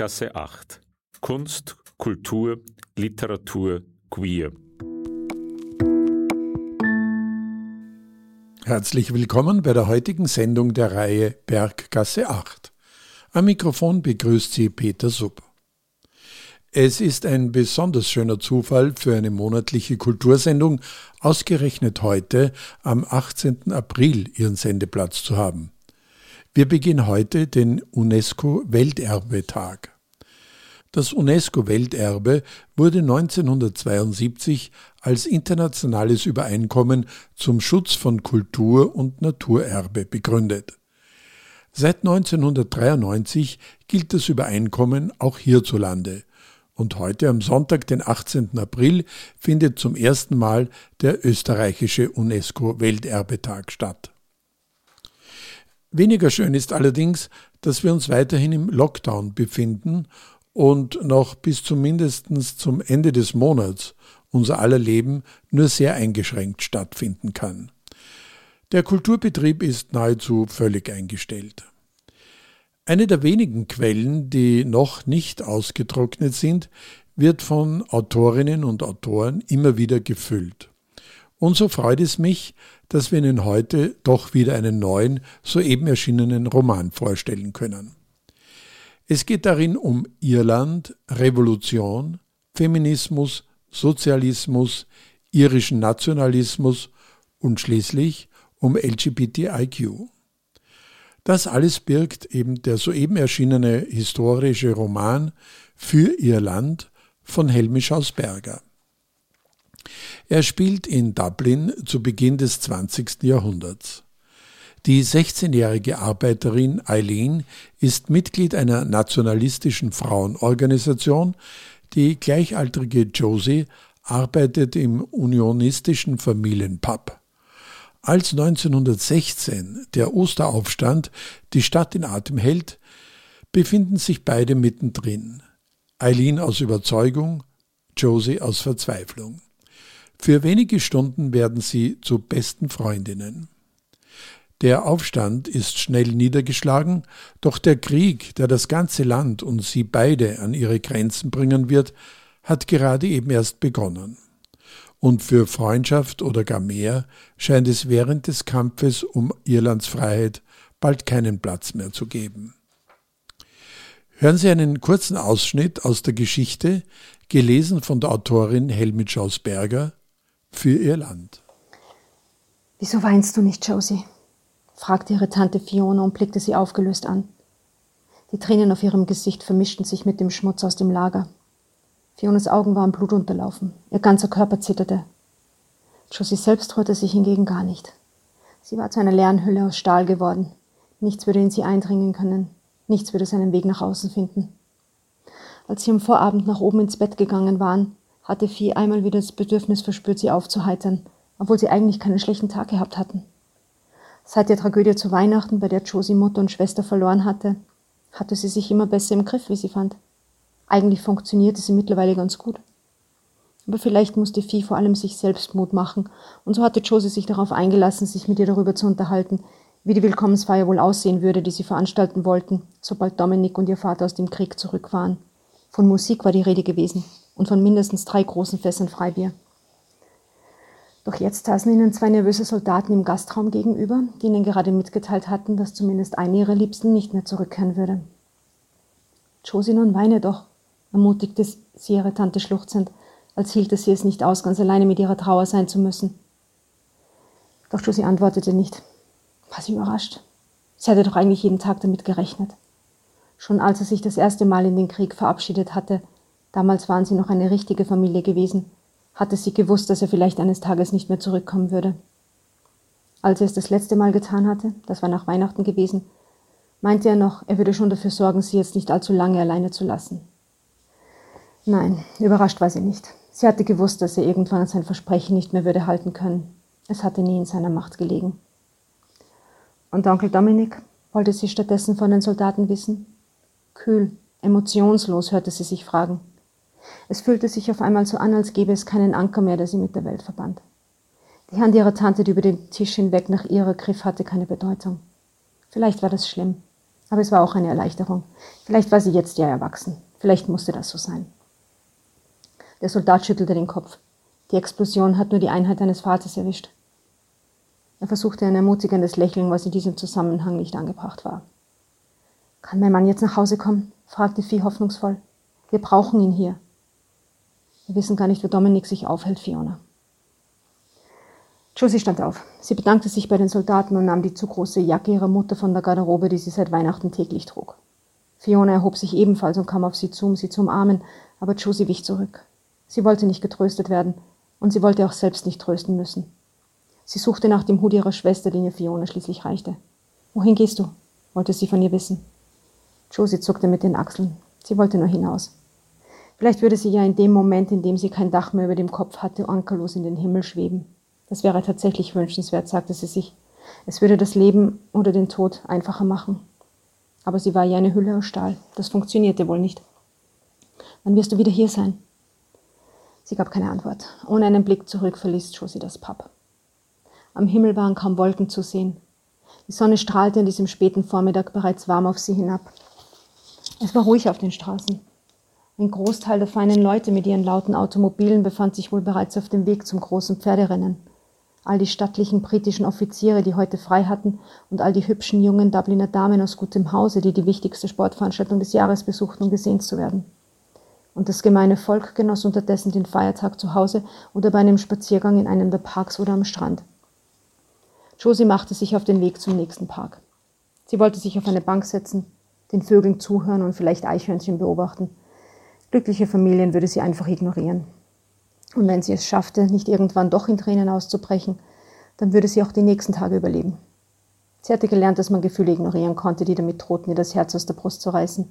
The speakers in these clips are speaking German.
Berggasse 8. Kunst, Kultur, Literatur, Queer. Herzlich willkommen bei der heutigen Sendung der Reihe Berggasse 8. Am Mikrofon begrüßt Sie Peter Sub. Es ist ein besonders schöner Zufall für eine monatliche Kultursendung, ausgerechnet heute am 18. April ihren Sendeplatz zu haben. Wir beginnen heute den UNESCO-Welterbetag. Das UNESCO-Welterbe wurde 1972 als internationales Übereinkommen zum Schutz von Kultur- und Naturerbe begründet. Seit 1993 gilt das Übereinkommen auch hierzulande und heute am Sonntag, den 18. April, findet zum ersten Mal der österreichische UNESCO-Welterbetag statt. Weniger schön ist allerdings, dass wir uns weiterhin im Lockdown befinden und noch bis zumindest zum Ende des Monats unser aller Leben nur sehr eingeschränkt stattfinden kann. Der Kulturbetrieb ist nahezu völlig eingestellt. Eine der wenigen Quellen, die noch nicht ausgetrocknet sind, wird von Autorinnen und Autoren immer wieder gefüllt. Und so freut es mich, dass wir Ihnen heute doch wieder einen neuen, soeben erschienenen Roman vorstellen können. Es geht darin um Irland, Revolution, Feminismus, Sozialismus, irischen Nationalismus und schließlich um LGBTIQ. Das alles birgt eben der soeben erschienene historische Roman Für ihr Land von Helmisch aus Berger. Er spielt in Dublin zu Beginn des 20. Jahrhunderts. Die 16-jährige Arbeiterin Eileen ist Mitglied einer nationalistischen Frauenorganisation. Die gleichaltrige Josie arbeitet im unionistischen Familienpub. Als 1916 der Osteraufstand die Stadt in Atem hält, befinden sich beide mittendrin. Eileen aus Überzeugung, Josie aus Verzweiflung. Für wenige Stunden werden sie zu besten Freundinnen. Der Aufstand ist schnell niedergeschlagen, doch der Krieg, der das ganze Land und sie beide an ihre Grenzen bringen wird, hat gerade eben erst begonnen und für Freundschaft oder gar mehr scheint es während des Kampfes um Irlands Freiheit bald keinen Platz mehr zu geben. Hören Sie einen kurzen Ausschnitt aus der Geschichte, gelesen von der Autorin Helmut Schausberger, für ihr Land. Wieso weinst du nicht, Josie? fragte ihre Tante Fiona und blickte sie aufgelöst an. Die Tränen auf ihrem Gesicht vermischten sich mit dem Schmutz aus dem Lager. Fionas Augen waren blutunterlaufen. Ihr ganzer Körper zitterte. Josie selbst rührte sich hingegen gar nicht. Sie war zu einer leeren Hülle aus Stahl geworden. Nichts würde in sie eindringen können. Nichts würde seinen Weg nach außen finden. Als sie am Vorabend nach oben ins Bett gegangen waren, hatte Vieh einmal wieder das Bedürfnis verspürt, sie aufzuheitern, obwohl sie eigentlich keinen schlechten Tag gehabt hatten. Seit der Tragödie zu Weihnachten, bei der Josie Mutter und Schwester verloren hatte, hatte sie sich immer besser im Griff, wie sie fand. Eigentlich funktionierte sie mittlerweile ganz gut. Aber vielleicht musste Vieh vor allem sich selbst Mut machen, und so hatte Josie sich darauf eingelassen, sich mit ihr darüber zu unterhalten, wie die Willkommensfeier wohl aussehen würde, die sie veranstalten wollten, sobald Dominik und ihr Vater aus dem Krieg zurück waren. Von Musik war die Rede gewesen und von mindestens drei großen Fässern Freibier. Doch jetzt saßen ihnen zwei nervöse Soldaten im Gastraum gegenüber, die ihnen gerade mitgeteilt hatten, dass zumindest eine ihrer Liebsten nicht mehr zurückkehren würde. Josie, nun weine doch, ermutigte sie ihre Tante schluchzend, als hielte sie es nicht aus, ganz alleine mit ihrer Trauer sein zu müssen. Doch Josie antwortete nicht. War sie überrascht? Sie hatte doch eigentlich jeden Tag damit gerechnet. Schon als er sich das erste Mal in den Krieg verabschiedet hatte, damals waren sie noch eine richtige Familie gewesen, hatte sie gewusst, dass er vielleicht eines Tages nicht mehr zurückkommen würde. Als er es das letzte Mal getan hatte, das war nach Weihnachten gewesen, meinte er noch, er würde schon dafür sorgen, sie jetzt nicht allzu lange alleine zu lassen. Nein, überrascht war sie nicht. Sie hatte gewusst, dass er irgendwann sein Versprechen nicht mehr würde halten können. Es hatte nie in seiner Macht gelegen. Und Onkel Dominik wollte sie stattdessen von den Soldaten wissen? Kühl, emotionslos hörte sie sich fragen. Es fühlte sich auf einmal so an, als gäbe es keinen Anker mehr, der sie mit der Welt verband. Die Hand ihrer Tante, die über den Tisch hinweg nach ihrer griff, hatte keine Bedeutung. Vielleicht war das schlimm. Aber es war auch eine Erleichterung. Vielleicht war sie jetzt ja erwachsen. Vielleicht musste das so sein. Der Soldat schüttelte den Kopf. Die Explosion hat nur die Einheit eines Vaters erwischt. Er versuchte ein ermutigendes Lächeln, was in diesem Zusammenhang nicht angebracht war. Kann mein Mann jetzt nach Hause kommen? fragte Vieh hoffnungsvoll. Wir brauchen ihn hier. Wir wissen gar nicht, wo Dominik sich aufhält, Fiona. Josie stand auf. Sie bedankte sich bei den Soldaten und nahm die zu große Jacke ihrer Mutter von der Garderobe, die sie seit Weihnachten täglich trug. Fiona erhob sich ebenfalls und kam auf sie zu, um sie zu umarmen, aber Josie wich zurück. Sie wollte nicht getröstet werden, und sie wollte auch selbst nicht trösten müssen. Sie suchte nach dem Hut ihrer Schwester, den ihr Fiona schließlich reichte. Wohin gehst du? wollte sie von ihr wissen. Josie zuckte mit den Achseln. Sie wollte nur hinaus. Vielleicht würde sie ja in dem Moment, in dem sie kein Dach mehr über dem Kopf hatte, ankerlos in den Himmel schweben. Das wäre tatsächlich wünschenswert, sagte sie sich. Es würde das Leben oder den Tod einfacher machen. Aber sie war ja eine Hülle aus Stahl. Das funktionierte wohl nicht. Wann wirst du wieder hier sein? Sie gab keine Antwort. Ohne einen Blick zurück verließ Josie das Pub. Am Himmel waren kaum Wolken zu sehen. Die Sonne strahlte an diesem späten Vormittag bereits warm auf sie hinab. Es war ruhig auf den Straßen. Ein Großteil der feinen Leute mit ihren lauten Automobilen befand sich wohl bereits auf dem Weg zum großen Pferderennen all die stattlichen britischen Offiziere, die heute frei hatten, und all die hübschen jungen Dubliner Damen aus gutem Hause, die die wichtigste Sportveranstaltung des Jahres besuchten, um gesehen zu werden. Und das gemeine Volk genoss unterdessen den Feiertag zu Hause oder bei einem Spaziergang in einem der Parks oder am Strand. Josie machte sich auf den Weg zum nächsten Park. Sie wollte sich auf eine Bank setzen, den Vögeln zuhören und vielleicht Eichhörnchen beobachten. Glückliche Familien würde sie einfach ignorieren. Und wenn sie es schaffte, nicht irgendwann doch in Tränen auszubrechen, dann würde sie auch die nächsten Tage überleben. Sie hatte gelernt, dass man Gefühle ignorieren konnte, die damit drohten, ihr das Herz aus der Brust zu reißen.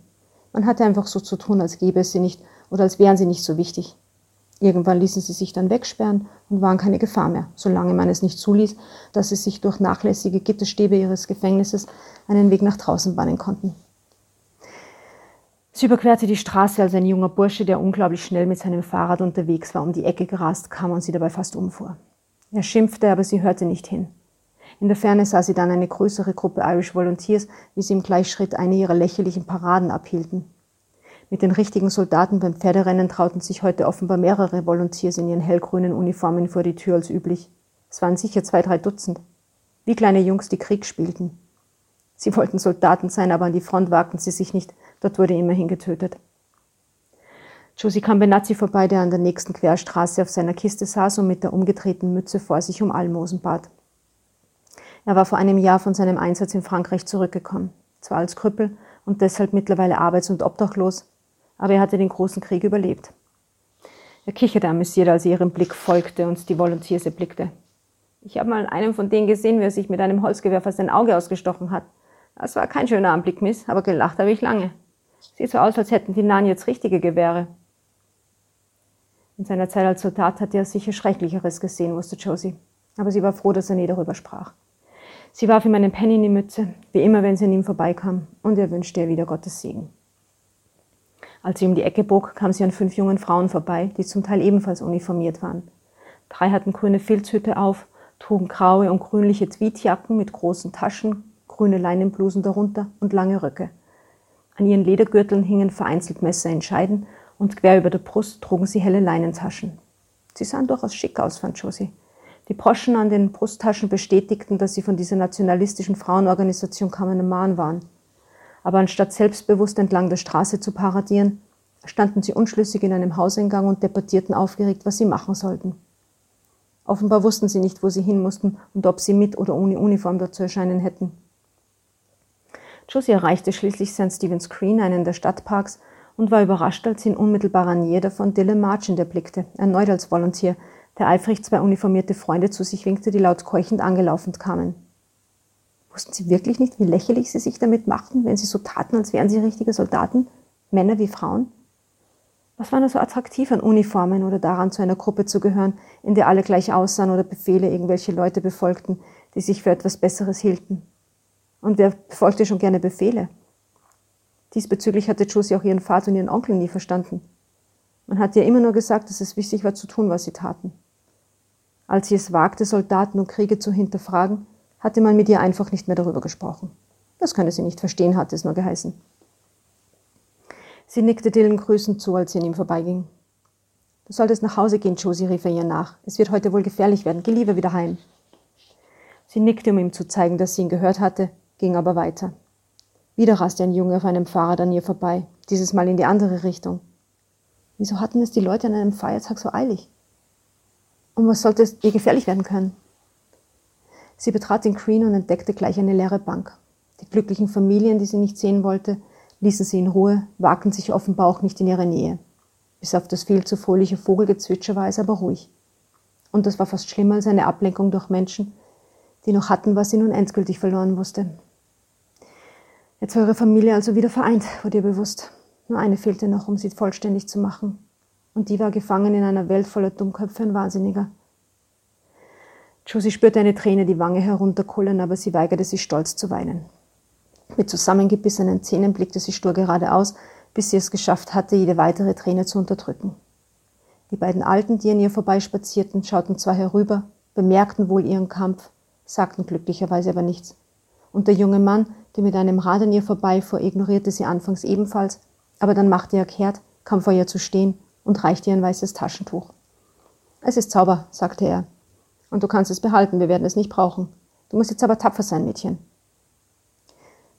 Man hatte einfach so zu tun, als gäbe es sie nicht oder als wären sie nicht so wichtig. Irgendwann ließen sie sich dann wegsperren und waren keine Gefahr mehr, solange man es nicht zuließ, dass sie sich durch nachlässige Gitterstäbe ihres Gefängnisses einen Weg nach draußen bahnen konnten. Sie überquerte die Straße, als ein junger Bursche, der unglaublich schnell mit seinem Fahrrad unterwegs war, um die Ecke gerast kam und sie dabei fast umfuhr. Er schimpfte, aber sie hörte nicht hin. In der Ferne sah sie dann eine größere Gruppe Irish Volunteers, wie sie im Gleichschritt eine ihrer lächerlichen Paraden abhielten. Mit den richtigen Soldaten beim Pferderennen trauten sich heute offenbar mehrere Volunteers in ihren hellgrünen Uniformen vor die Tür als üblich. Es waren sicher zwei, drei Dutzend. Wie kleine Jungs, die Krieg spielten. Sie wollten Soldaten sein, aber an die Front wagten sie sich nicht. Dort wurde immerhin getötet. Josie kam Benazzi vorbei, der an der nächsten Querstraße auf seiner Kiste saß und mit der umgedrehten Mütze vor sich um Almosen bat. Er war vor einem Jahr von seinem Einsatz in Frankreich zurückgekommen, zwar als Krüppel und deshalb mittlerweile arbeits- und obdachlos, aber er hatte den großen Krieg überlebt. Er kicherte amüsiert, als er ihrem Blick folgte und die Volunteers erblickte. Ich habe mal einen von denen gesehen, wie er sich mit einem Holzgewehr fast ein Auge ausgestochen hat. Das war kein schöner Anblick, Miss, aber gelacht habe ich lange. Sieht so aus, als hätten die Nahen jetzt richtige Gewehre. In seiner Zeit als Soldat hatte er sicher Schrecklicheres gesehen, wusste Josie. Aber sie war froh, dass er nie darüber sprach. Sie warf ihm einen Penny in die Mütze, wie immer, wenn sie an ihm vorbeikam, und er wünschte ihr wieder Gottes Segen. Als sie um die Ecke bog, kam sie an fünf jungen Frauen vorbei, die zum Teil ebenfalls uniformiert waren. Drei hatten grüne Filzhüte auf, trugen graue und grünliche Tweetjacken mit großen Taschen, grüne Leinenblusen darunter und lange Röcke. An ihren Ledergürteln hingen vereinzelt Messer in Scheiden und quer über der Brust trugen sie helle Leinentaschen. Sie sahen durchaus schick aus, fand Josie. Die Broschen an den Brusttaschen bestätigten, dass sie von dieser nationalistischen Frauenorganisation Kameneman waren. Aber anstatt selbstbewusst entlang der Straße zu paradieren, standen sie unschlüssig in einem Hauseingang und debattierten aufgeregt, was sie machen sollten. Offenbar wussten sie nicht, wo sie hin mussten und ob sie mit oder ohne Uniform dort zu erscheinen hätten. Josie erreichte schließlich St. Stephen's Green, einen der Stadtparks, und war überrascht, als sie in unmittelbarer Nähe davon Dylan Marchand erblickte, erneut als Volontier, der eifrig zwei uniformierte Freunde zu sich winkte, die laut keuchend angelaufen kamen. Wussten sie wirklich nicht, wie lächerlich sie sich damit machten, wenn sie so taten, als wären sie richtige Soldaten, Männer wie Frauen? Was war nur so attraktiv an Uniformen oder daran, zu einer Gruppe zu gehören, in der alle gleich aussahen oder Befehle irgendwelche Leute befolgten, die sich für etwas Besseres hielten? Und wer befolgte schon gerne Befehle? Diesbezüglich hatte Josie auch ihren Vater und ihren Onkel nie verstanden. Man hatte ja immer nur gesagt, dass es wichtig war zu tun, was sie taten. Als sie es wagte, Soldaten und Kriege zu hinterfragen, hatte man mit ihr einfach nicht mehr darüber gesprochen. Das könne sie nicht verstehen, hatte es nur geheißen. Sie nickte Dylan grüßend zu, als sie an ihm vorbeiging. Du solltest nach Hause gehen, Josie, rief er ihr nach. Es wird heute wohl gefährlich werden. Geh lieber wieder heim. Sie nickte, um ihm zu zeigen, dass sie ihn gehört hatte, ging aber weiter. Wieder raste ein Junge auf einem Fahrrad an ihr vorbei, dieses Mal in die andere Richtung. Wieso hatten es die Leute an einem Feiertag so eilig? Und was sollte es ihr gefährlich werden können? Sie betrat den Green und entdeckte gleich eine leere Bank. Die glücklichen Familien, die sie nicht sehen wollte, ließen sie in Ruhe, wagten sich offenbar auch nicht in ihre Nähe. Bis auf das viel zu fröhliche Vogelgezwitscher war es aber ruhig. Und das war fast schlimmer als eine Ablenkung durch Menschen, die noch hatten, was sie nun endgültig verloren wusste. Jetzt war ihre Familie also wieder vereint, wurde ihr bewusst. Nur eine fehlte noch, um sie vollständig zu machen. Und die war gefangen in einer Welt voller Dummköpfe und Wahnsinniger. Josie spürte eine Träne die Wange herunterkullern, aber sie weigerte sich stolz zu weinen. Mit zusammengebissenen Zähnen blickte sie stur geradeaus, bis sie es geschafft hatte, jede weitere Träne zu unterdrücken. Die beiden Alten, die an ihr vorbeispazierten, schauten zwar herüber, bemerkten wohl ihren Kampf, sagten glücklicherweise aber nichts. Und der junge Mann, der mit einem Rad an ihr vorbeifuhr, ignorierte sie anfangs ebenfalls, aber dann machte er kehrt, kam vor ihr zu stehen und reichte ihr ein weißes Taschentuch. Es ist Zauber, sagte er. Und du kannst es behalten, wir werden es nicht brauchen. Du musst jetzt aber tapfer sein, Mädchen.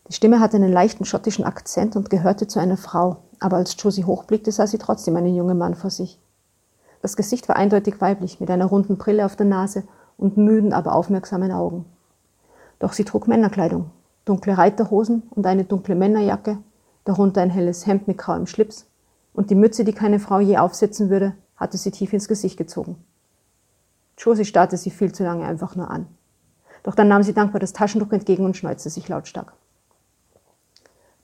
Die Stimme hatte einen leichten schottischen Akzent und gehörte zu einer Frau, aber als Josie hochblickte, sah sie trotzdem einen jungen Mann vor sich. Das Gesicht war eindeutig weiblich, mit einer runden Brille auf der Nase und müden, aber aufmerksamen Augen. Doch sie trug Männerkleidung, dunkle Reiterhosen und eine dunkle Männerjacke, darunter ein helles Hemd mit grauem Schlips, und die Mütze, die keine Frau je aufsetzen würde, hatte sie tief ins Gesicht gezogen. Josie starrte sie viel zu lange einfach nur an. Doch dann nahm sie dankbar das Taschentuch entgegen und schneuzte sich lautstark.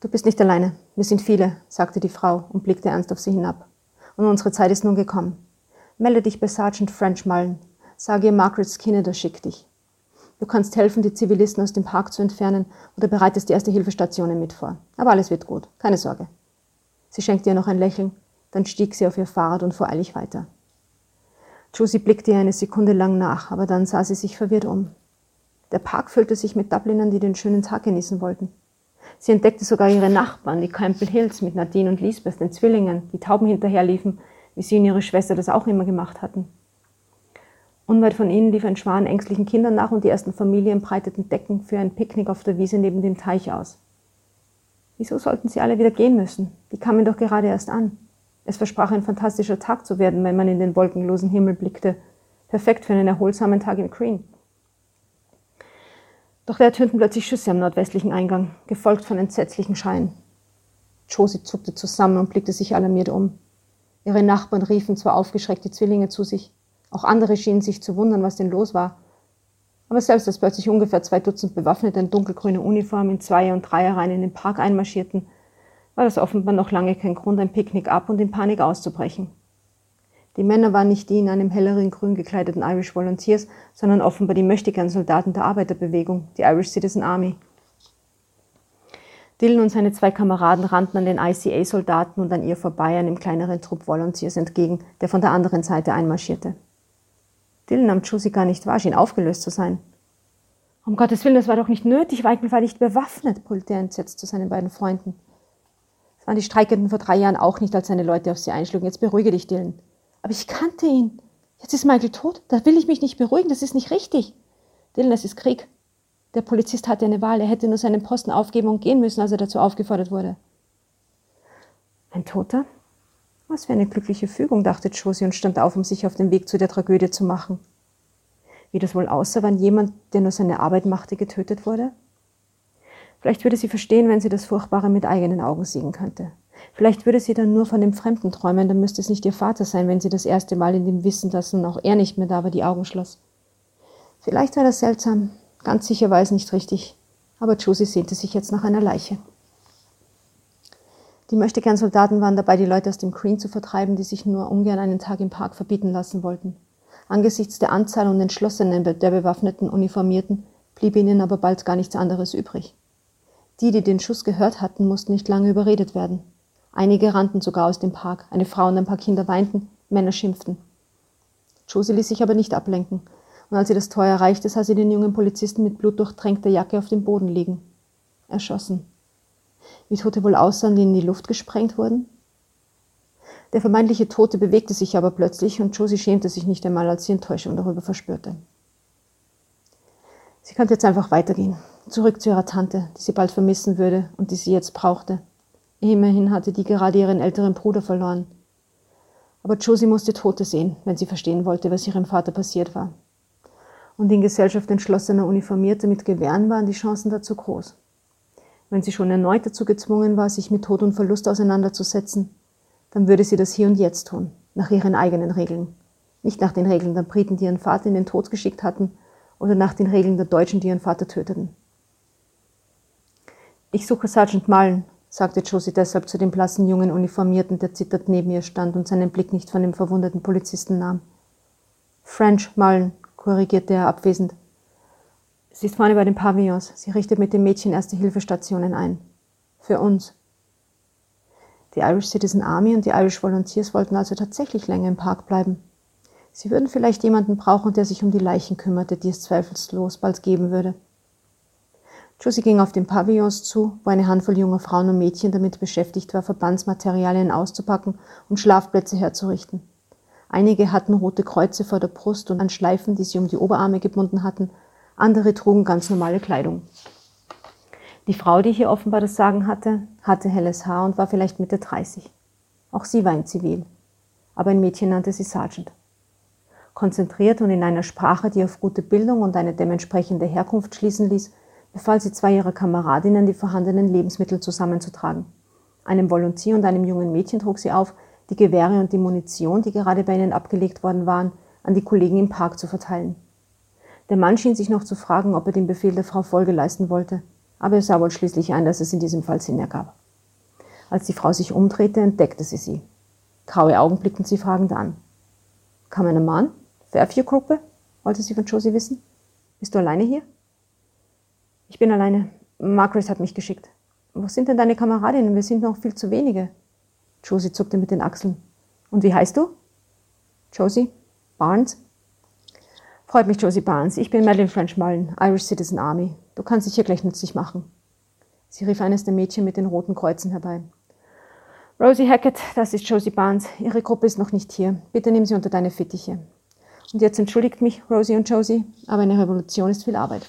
Du bist nicht alleine, wir sind viele, sagte die Frau und blickte ernst auf sie hinab. Und unsere Zeit ist nun gekommen. Melde dich bei Sergeant French Mullen. Sage ihr, Margaret Skinner schickt dich. Du kannst helfen, die Zivilisten aus dem Park zu entfernen oder bereitest die erste Hilfestationen mit vor. Aber alles wird gut, keine Sorge. Sie schenkte ihr noch ein Lächeln, dann stieg sie auf ihr Fahrrad und fuhr eilig weiter. Josie blickte ihr eine Sekunde lang nach, aber dann sah sie sich verwirrt um. Der Park füllte sich mit Dublinern, die den schönen Tag genießen wollten. Sie entdeckte sogar ihre Nachbarn, die Campbell Hills mit Nadine und Lisbeth, den Zwillingen, die Tauben hinterherliefen, wie sie und ihre Schwester das auch immer gemacht hatten. Unweit von ihnen lief ein Schwan ängstlichen Kindern nach und die ersten Familien breiteten Decken für ein Picknick auf der Wiese neben dem Teich aus. Wieso sollten sie alle wieder gehen müssen? Die kamen doch gerade erst an. Es versprach ein fantastischer Tag zu werden, wenn man in den wolkenlosen Himmel blickte. Perfekt für einen erholsamen Tag in Green. Doch da ertönten plötzlich Schüsse am nordwestlichen Eingang, gefolgt von entsetzlichen Schreien. Josie zuckte zusammen und blickte sich alarmiert um. Ihre Nachbarn riefen zwar aufgeschreckte Zwillinge zu sich, auch andere schienen sich zu wundern, was denn los war. Aber selbst als plötzlich ungefähr zwei Dutzend Bewaffnete in dunkelgrüner Uniform in Zweier- und Dreierreihen in den Park einmarschierten, war das offenbar noch lange kein Grund, ein Picknick ab und in Panik auszubrechen. Die Männer waren nicht die in einem helleren Grün gekleideten Irish Volunteers, sondern offenbar die mächtigen Soldaten der Arbeiterbewegung, die Irish Citizen Army. Dylan und seine zwei Kameraden rannten an den ICA-Soldaten und an ihr vorbei einem kleineren Trupp Volunteers entgegen, der von der anderen Seite einmarschierte. Dylan Josie gar nicht wahr, schien aufgelöst zu sein. Um Gottes Willen, das war doch nicht nötig, Weiken war nicht bewaffnet, brüllte er entsetzt zu seinen beiden Freunden. Es waren die Streikenden vor drei Jahren auch nicht, als seine Leute auf sie einschlugen. Jetzt beruhige dich, Dylan. Aber ich kannte ihn. Jetzt ist Michael tot. Da will ich mich nicht beruhigen. Das ist nicht richtig. Dylan, es ist Krieg. Der Polizist hatte eine Wahl. Er hätte nur seinen Posten aufgeben und gehen müssen, als er dazu aufgefordert wurde. Ein Toter? Was für eine glückliche Fügung, dachte Josie und stand auf, um sich auf den Weg zu der Tragödie zu machen. Wie das wohl aussah, wann jemand, der nur seine Arbeit machte, getötet wurde? Vielleicht würde sie verstehen, wenn sie das Furchtbare mit eigenen Augen sehen könnte. Vielleicht würde sie dann nur von dem Fremden träumen, dann müsste es nicht ihr Vater sein, wenn sie das erste Mal in dem Wissen, dass nun auch er nicht mehr da war, die Augen schloss. Vielleicht war das seltsam, ganz sicher war es nicht richtig, aber Josie sehnte sich jetzt nach einer Leiche. Die möchtegern Soldaten waren dabei, die Leute aus dem Green zu vertreiben, die sich nur ungern einen Tag im Park verbieten lassen wollten. Angesichts der Anzahl und Entschlossenen der bewaffneten Uniformierten blieb ihnen aber bald gar nichts anderes übrig. Die, die den Schuss gehört hatten, mussten nicht lange überredet werden. Einige rannten sogar aus dem Park. Eine Frau und ein paar Kinder weinten, Männer schimpften. Josie ließ sich aber nicht ablenken. Und als sie das Tor erreichte, sah sie den jungen Polizisten mit blutdurchtränkter Jacke auf dem Boden liegen. erschossen. Wie Tote wohl aussahen, die in die Luft gesprengt wurden? Der vermeintliche Tote bewegte sich aber plötzlich und Josie schämte sich nicht einmal, als sie Enttäuschung darüber verspürte. Sie konnte jetzt einfach weitergehen, zurück zu ihrer Tante, die sie bald vermissen würde und die sie jetzt brauchte. Immerhin hatte die gerade ihren älteren Bruder verloren. Aber Josie musste Tote sehen, wenn sie verstehen wollte, was ihrem Vater passiert war. Und in Gesellschaft entschlossener Uniformierter mit Gewehren waren die Chancen dazu groß. Wenn sie schon erneut dazu gezwungen war, sich mit Tod und Verlust auseinanderzusetzen, dann würde sie das hier und jetzt tun, nach ihren eigenen Regeln. Nicht nach den Regeln der Briten, die ihren Vater in den Tod geschickt hatten, oder nach den Regeln der Deutschen, die ihren Vater töteten. Ich suche Sergeant Mullen, sagte Josie deshalb zu dem blassen jungen Uniformierten, der zitternd neben ihr stand und seinen Blick nicht von dem verwundeten Polizisten nahm. French Mullen, korrigierte er abwesend. Sie ist vorne bei den Pavillons. Sie richtet mit dem Mädchen Erste-Hilfestationen ein. Für uns. Die Irish Citizen Army und die Irish Volunteers wollten also tatsächlich länger im Park bleiben. Sie würden vielleicht jemanden brauchen, der sich um die Leichen kümmerte, die es zweifellos bald geben würde. Josie ging auf den Pavillons zu, wo eine Handvoll junger Frauen und Mädchen damit beschäftigt war, Verbandsmaterialien auszupacken und Schlafplätze herzurichten. Einige hatten rote Kreuze vor der Brust und an Schleifen, die sie um die Oberarme gebunden hatten, andere trugen ganz normale Kleidung. Die Frau, die hier offenbar das Sagen hatte, hatte helles Haar und war vielleicht Mitte 30. Auch sie war in Zivil, aber ein Mädchen nannte sie Sergeant. Konzentriert und in einer Sprache, die auf gute Bildung und eine dementsprechende Herkunft schließen ließ, befahl sie zwei ihrer Kameradinnen, die vorhandenen Lebensmittel zusammenzutragen. Einem Volontier und einem jungen Mädchen trug sie auf, die Gewehre und die Munition, die gerade bei ihnen abgelegt worden waren, an die Kollegen im Park zu verteilen. Der Mann schien sich noch zu fragen, ob er dem Befehl der Frau Folge leisten wollte aber es sah wohl schließlich ein, dass es in diesem Fall Sinn ergab. Als die Frau sich umdrehte, entdeckte sie sie. Graue Augen blickten sie fragend an. Kam ein Mann? Fairview-Gruppe? wollte sie von Josie wissen. Bist du alleine hier? Ich bin alleine. Margaret hat mich geschickt. Wo sind denn deine Kameradinnen? Wir sind noch viel zu wenige. Josie zuckte mit den Achseln. Und wie heißt du? Josie? Barnes? Freut mich, Josie Barnes. Ich bin Madeline French Mullen, Irish Citizen Army. Du kannst dich hier gleich nützlich machen. Sie rief eines der Mädchen mit den roten Kreuzen herbei. Rosie Hackett, das ist Josie Barnes. Ihre Gruppe ist noch nicht hier. Bitte nimm sie unter deine Fittiche. Und jetzt entschuldigt mich, Rosie und Josie, aber eine Revolution ist viel Arbeit.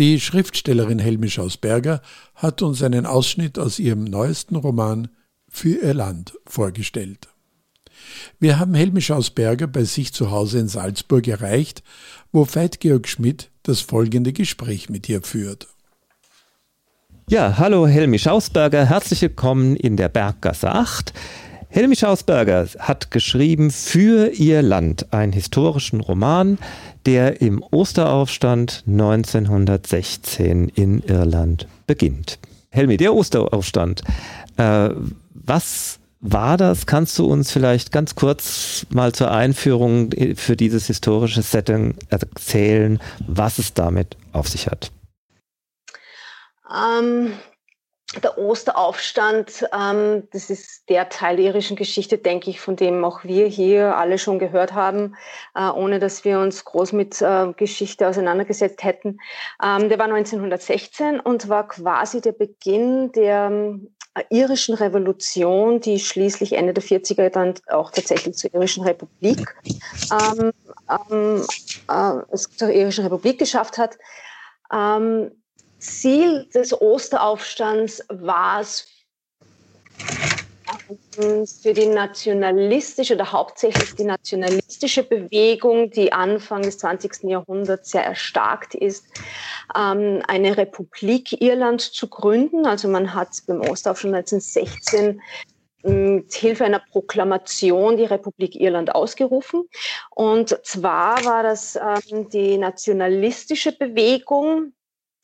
Die Schriftstellerin Helmi Schausberger hat uns einen Ausschnitt aus ihrem neuesten Roman Für ihr Land vorgestellt. Wir haben Helmi Schausberger bei sich zu Hause in Salzburg erreicht, wo Veit Georg Schmidt das folgende Gespräch mit ihr führt. Ja, hallo Helmi Schausberger, herzlich willkommen in der Berggasse 8. Helmi Schausberger hat geschrieben für ihr Land einen historischen Roman, der im Osteraufstand 1916 in Irland beginnt. Helmi, der Osteraufstand, äh, was war das? Kannst du uns vielleicht ganz kurz mal zur Einführung für dieses historische Setting erzählen, was es damit auf sich hat? Ähm, der Osteraufstand, ähm, das ist der Teil der irischen Geschichte, denke ich, von dem auch wir hier alle schon gehört haben, äh, ohne dass wir uns groß mit äh, Geschichte auseinandergesetzt hätten. Ähm, der war 1916 und war quasi der Beginn der äh, irischen Revolution, die schließlich Ende der 40er dann auch tatsächlich zur irischen Republik, ähm, ähm, äh, zur irischen Republik geschafft hat. Ähm, Ziel des Osteraufstands war es, für die nationalistische oder hauptsächlich die nationalistische Bewegung, die Anfang des 20. Jahrhunderts sehr erstarkt ist, ähm, eine Republik Irland zu gründen. Also man hat beim Osteraufstand 1916 mit Hilfe einer Proklamation die Republik Irland ausgerufen. Und zwar war das ähm, die nationalistische Bewegung,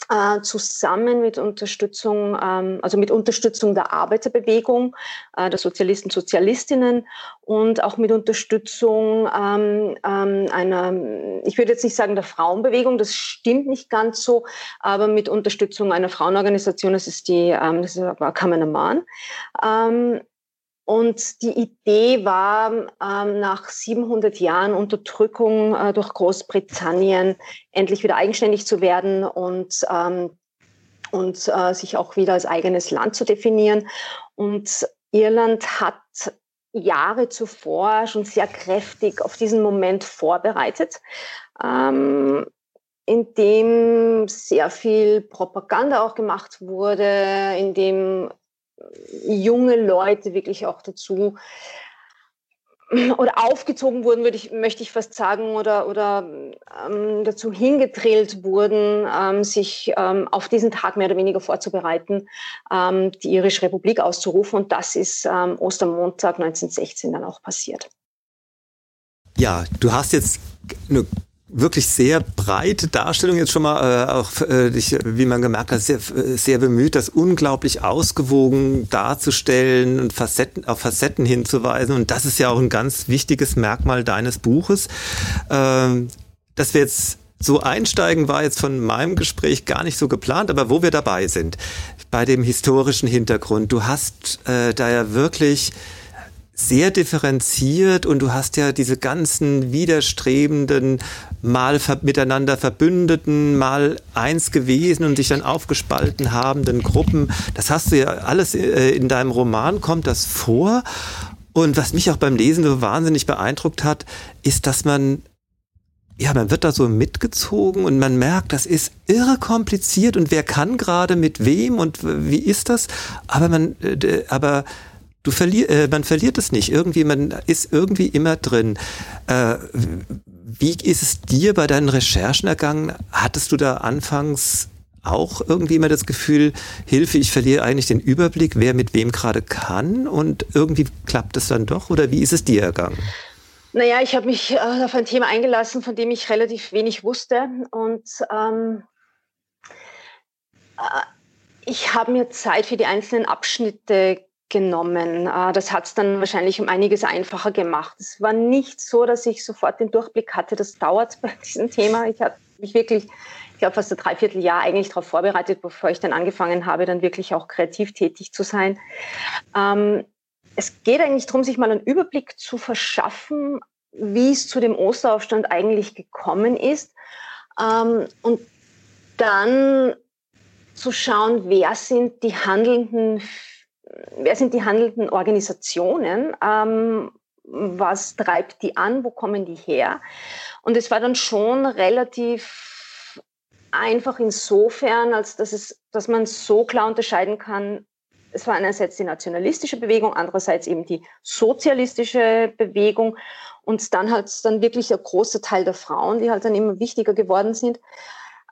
äh, zusammen mit Unterstützung, ähm, also mit Unterstützung der Arbeiterbewegung, äh, der Sozialisten, Sozialistinnen und auch mit Unterstützung ähm, ähm, einer, ich würde jetzt nicht sagen der Frauenbewegung, das stimmt nicht ganz so, aber mit Unterstützung einer Frauenorganisation, das ist die, ähm, das war Kammermann. Ähm, und die Idee war, ähm, nach 700 Jahren Unterdrückung äh, durch Großbritannien endlich wieder eigenständig zu werden und, ähm, und äh, sich auch wieder als eigenes Land zu definieren. Und Irland hat Jahre zuvor schon sehr kräftig auf diesen Moment vorbereitet. Ähm, in dem sehr viel Propaganda auch gemacht wurde, in dem junge Leute wirklich auch dazu oder aufgezogen wurden, würde ich, möchte ich fast sagen, oder, oder ähm, dazu hingedrillt wurden, ähm, sich ähm, auf diesen Tag mehr oder weniger vorzubereiten, ähm, die irische Republik auszurufen. Und das ist ähm, Ostermontag 1916 dann auch passiert. Ja, du hast jetzt eine wirklich sehr breite Darstellung jetzt schon mal, äh, auch äh, wie man gemerkt hat, sehr, sehr bemüht, das unglaublich ausgewogen darzustellen und Facetten, auf Facetten hinzuweisen. Und das ist ja auch ein ganz wichtiges Merkmal deines Buches. Ähm, dass wir jetzt so einsteigen, war jetzt von meinem Gespräch gar nicht so geplant, aber wo wir dabei sind, bei dem historischen Hintergrund. Du hast äh, da ja wirklich sehr differenziert und du hast ja diese ganzen widerstrebenden, mal ver miteinander verbündeten, mal eins gewesen und sich dann aufgespalten habenden Gruppen. Das hast du ja alles äh, in deinem Roman, kommt das vor. Und was mich auch beim Lesen so wahnsinnig beeindruckt hat, ist, dass man ja, man wird da so mitgezogen und man merkt, das ist irre kompliziert und wer kann gerade mit wem und wie ist das? Aber man, äh, aber Du verlier, äh, man verliert es nicht. Irgendwie, man ist irgendwie immer drin. Äh, wie ist es dir bei deinen Recherchen ergangen? Hattest du da anfangs auch irgendwie immer das Gefühl, Hilfe, ich verliere eigentlich den Überblick, wer mit wem gerade kann und irgendwie klappt es dann doch oder wie ist es dir ergangen? Naja, ich habe mich äh, auf ein Thema eingelassen, von dem ich relativ wenig wusste und ähm, äh, ich habe mir Zeit für die einzelnen Abschnitte genommen. Äh, das hat es dann wahrscheinlich um einiges einfacher gemacht. Es war nicht so, dass ich sofort den Durchblick hatte. Das dauert bei diesem Thema. Ich habe mich wirklich, ich glaube, fast ein Dreivierteljahr eigentlich darauf vorbereitet, bevor ich dann angefangen habe, dann wirklich auch kreativ tätig zu sein. Ähm, es geht eigentlich darum, sich mal einen Überblick zu verschaffen, wie es zu dem Osteraufstand eigentlich gekommen ist. Ähm, und dann zu schauen, wer sind die handelnden wer sind die handelnden Organisationen? Ähm, was treibt die an? Wo kommen die her? Und es war dann schon relativ einfach insofern, als dass, es, dass man so klar unterscheiden kann, es war einerseits die nationalistische Bewegung, andererseits eben die sozialistische Bewegung und dann halt dann wirklich ein großer Teil der Frauen, die halt dann immer wichtiger geworden sind.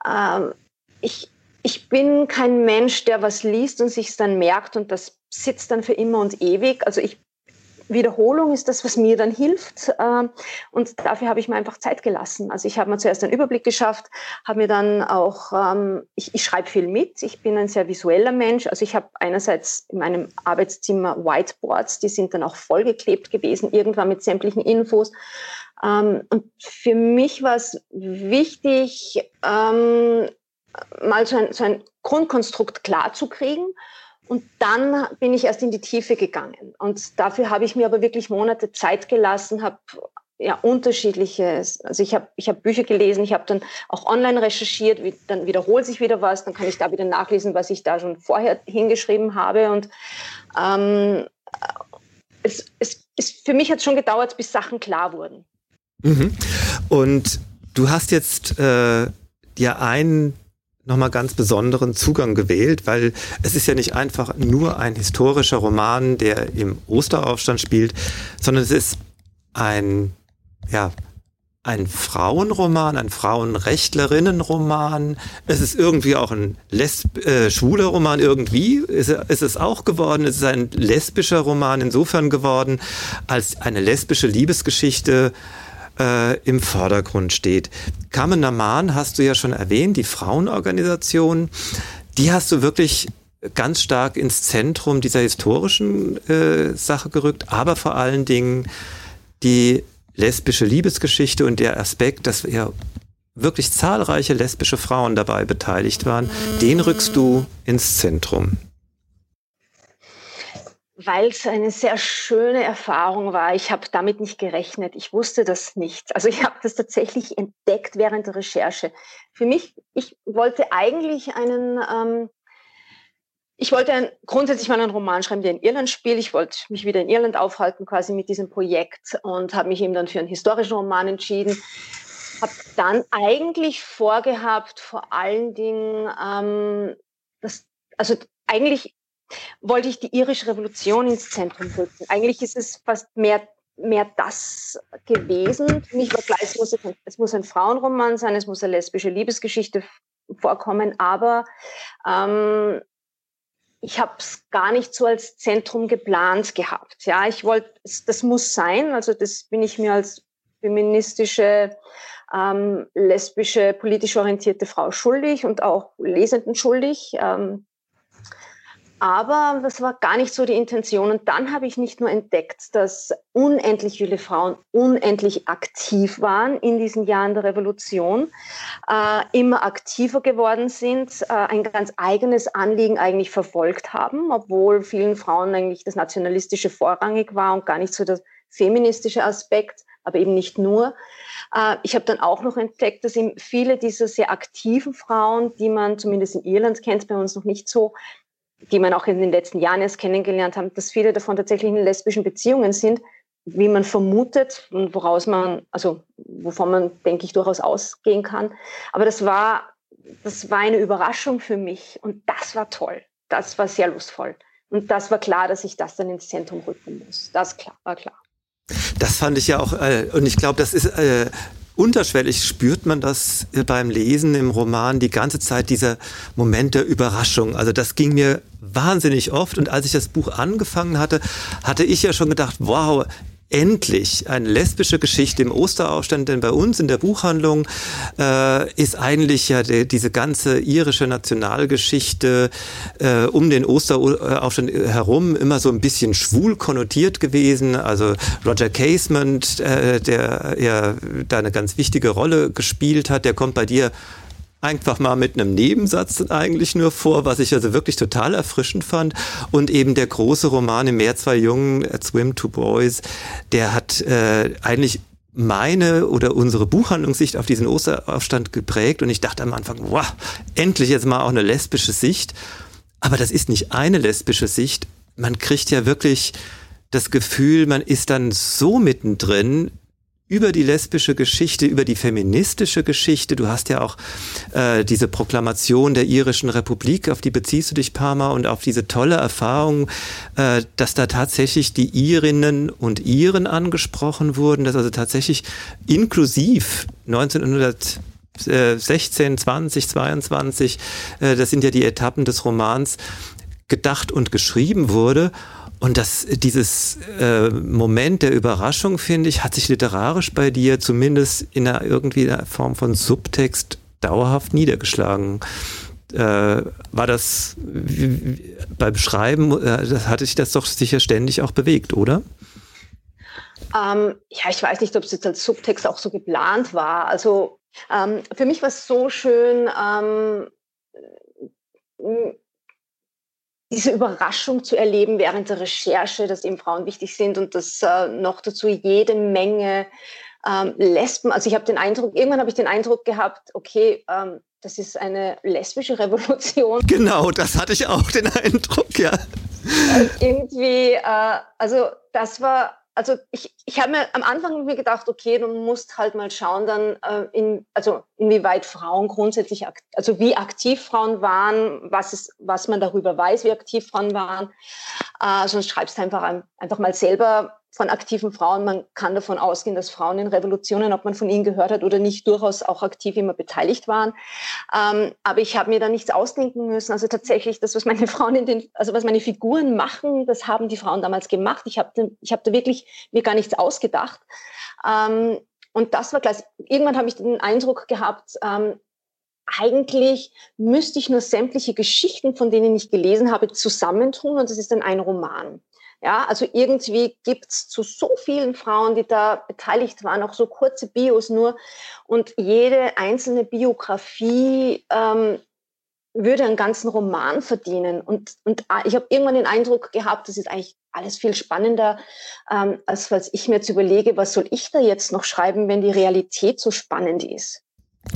Ähm, ich, ich bin kein Mensch, der was liest und sich dann merkt und das sitzt dann für immer und ewig. Also ich Wiederholung ist das, was mir dann hilft. Ähm, und dafür habe ich mir einfach Zeit gelassen. Also ich habe mir zuerst einen Überblick geschafft, habe mir dann auch, ähm, ich, ich schreibe viel mit. Ich bin ein sehr visueller Mensch. Also ich habe einerseits in meinem Arbeitszimmer Whiteboards, die sind dann auch vollgeklebt gewesen, irgendwann mit sämtlichen Infos. Ähm, und für mich war es wichtig, mal so ein, so ein Grundkonstrukt klarzukriegen und dann bin ich erst in die Tiefe gegangen. Und dafür habe ich mir aber wirklich Monate Zeit gelassen, habe ja unterschiedliches. Also ich habe ich hab Bücher gelesen, ich habe dann auch online recherchiert, wie, dann wiederholt sich wieder was, dann kann ich da wieder nachlesen, was ich da schon vorher hingeschrieben habe. Und ähm, es, es, es, für mich hat es schon gedauert, bis Sachen klar wurden. Mhm. Und du hast jetzt äh, ja einen nochmal ganz besonderen Zugang gewählt, weil es ist ja nicht einfach nur ein historischer Roman, der im Osteraufstand spielt, sondern es ist ein, ja, ein Frauenroman, ein Frauenrechtlerinnenroman. Es ist irgendwie auch ein Lesb äh, schwuler Roman irgendwie. Ist, ist es auch geworden. Es ist ein lesbischer Roman insofern geworden, als eine lesbische Liebesgeschichte äh, im Vordergrund steht. Carmen Naman hast du ja schon erwähnt, die Frauenorganisation. Die hast du wirklich ganz stark ins Zentrum dieser historischen äh, Sache gerückt, aber vor allen Dingen die lesbische Liebesgeschichte und der Aspekt, dass ja wirklich zahlreiche lesbische Frauen dabei beteiligt waren, den rückst du ins Zentrum weil es eine sehr schöne Erfahrung war. Ich habe damit nicht gerechnet. Ich wusste das nicht. Also ich habe das tatsächlich entdeckt während der Recherche. Für mich, ich wollte eigentlich einen, ähm, ich wollte ein, grundsätzlich mal einen Roman schreiben, der in Irland spielt. Ich wollte mich wieder in Irland aufhalten, quasi mit diesem Projekt und habe mich eben dann für einen historischen Roman entschieden. Habe dann eigentlich vorgehabt, vor allen Dingen, ähm, das, also eigentlich wollte ich die irische Revolution ins Zentrum rücken. Eigentlich ist es fast mehr, mehr das gewesen. Für mich war klar, es muss, ein, es muss ein Frauenroman sein, es muss eine lesbische Liebesgeschichte vorkommen, aber ähm, ich habe es gar nicht so als Zentrum geplant gehabt. Ja, ich wollte, das muss sein. Also das bin ich mir als feministische, ähm, lesbische, politisch orientierte Frau schuldig und auch Lesenden schuldig. Ähm, aber das war gar nicht so die Intention. Und dann habe ich nicht nur entdeckt, dass unendlich viele Frauen unendlich aktiv waren in diesen Jahren der Revolution, äh, immer aktiver geworden sind, äh, ein ganz eigenes Anliegen eigentlich verfolgt haben, obwohl vielen Frauen eigentlich das Nationalistische vorrangig war und gar nicht so der feministische Aspekt, aber eben nicht nur. Äh, ich habe dann auch noch entdeckt, dass eben viele dieser sehr aktiven Frauen, die man zumindest in Irland kennt, bei uns noch nicht so, die man auch in den letzten Jahren erst kennengelernt hat, dass viele davon tatsächlich in lesbischen Beziehungen sind, wie man vermutet und woraus man, also wovon man, denke ich, durchaus ausgehen kann. Aber das war, das war eine Überraschung für mich und das war toll. Das war sehr lustvoll. Und das war klar, dass ich das dann ins Zentrum rücken muss. Das war klar. Das fand ich ja auch, äh, und ich glaube, das ist äh, unterschwellig spürt man das beim Lesen im Roman die ganze Zeit, dieser Moment der Überraschung. Also das ging mir wahnsinnig oft und als ich das Buch angefangen hatte, hatte ich ja schon gedacht, wow, endlich eine lesbische Geschichte im Osteraufstand, denn bei uns in der Buchhandlung äh, ist eigentlich ja die, diese ganze irische Nationalgeschichte äh, um den Osteraufstand herum immer so ein bisschen schwul konnotiert gewesen. Also Roger Casement, äh, der ja da eine ganz wichtige Rolle gespielt hat, der kommt bei dir einfach mal mit einem Nebensatz eigentlich nur vor, was ich also wirklich total erfrischend fand. Und eben der große Roman im Meer zwei Jungen, Swim to Boys, der hat äh, eigentlich meine oder unsere Buchhandlungssicht auf diesen Osteraufstand geprägt und ich dachte am Anfang, wow, endlich jetzt mal auch eine lesbische Sicht. Aber das ist nicht eine lesbische Sicht. Man kriegt ja wirklich das Gefühl, man ist dann so mittendrin über die lesbische Geschichte, über die feministische Geschichte. Du hast ja auch äh, diese Proklamation der irischen Republik, auf die beziehst du dich paar Mal und auf diese tolle Erfahrung, äh, dass da tatsächlich die Irinnen und Iren angesprochen wurden, dass also tatsächlich inklusiv 1916, 20, 22, äh, das sind ja die Etappen des Romans, gedacht und geschrieben wurde. Und das, dieses äh, Moment der Überraschung, finde ich, hat sich literarisch bei dir zumindest in einer irgendwie einer Form von Subtext dauerhaft niedergeschlagen. Äh, war das wie, beim Schreiben, äh, das hatte sich das doch sicher ständig auch bewegt, oder? Ähm, ja, ich weiß nicht, ob es jetzt als Subtext auch so geplant war. Also ähm, für mich war es so schön, ähm, diese Überraschung zu erleben während der Recherche, dass eben Frauen wichtig sind und dass äh, noch dazu jede Menge ähm, Lesben, also ich habe den Eindruck, irgendwann habe ich den Eindruck gehabt, okay, ähm, das ist eine lesbische Revolution. Genau, das hatte ich auch den Eindruck, ja. Und irgendwie, äh, also das war also ich, ich habe mir am Anfang mir gedacht, okay, du musst halt mal schauen, dann äh, in, also inwieweit Frauen grundsätzlich, also wie aktiv Frauen waren, was ist, was man darüber weiß, wie aktiv Frauen waren. Äh, sonst schreibst du einfach einfach mal selber von aktiven Frauen. Man kann davon ausgehen, dass Frauen in Revolutionen, ob man von ihnen gehört hat oder nicht, durchaus auch aktiv immer beteiligt waren. Ähm, aber ich habe mir da nichts ausdenken müssen. Also tatsächlich, das, was meine Frauen in den, also was meine Figuren machen, das haben die Frauen damals gemacht. Ich habe ich hab da wirklich mir gar nichts ausgedacht. Ähm, und das war gleich, irgendwann habe ich den Eindruck gehabt, ähm, eigentlich müsste ich nur sämtliche Geschichten, von denen ich gelesen habe, zusammentun und das ist dann ein Roman. Ja, also irgendwie gibt's zu so vielen Frauen, die da beteiligt waren, auch so kurze Bios nur. Und jede einzelne Biografie ähm, würde einen ganzen Roman verdienen. Und, und ah, ich habe irgendwann den Eindruck gehabt, das ist eigentlich alles viel spannender, ähm, als was ich mir jetzt überlege, was soll ich da jetzt noch schreiben, wenn die Realität so spannend ist.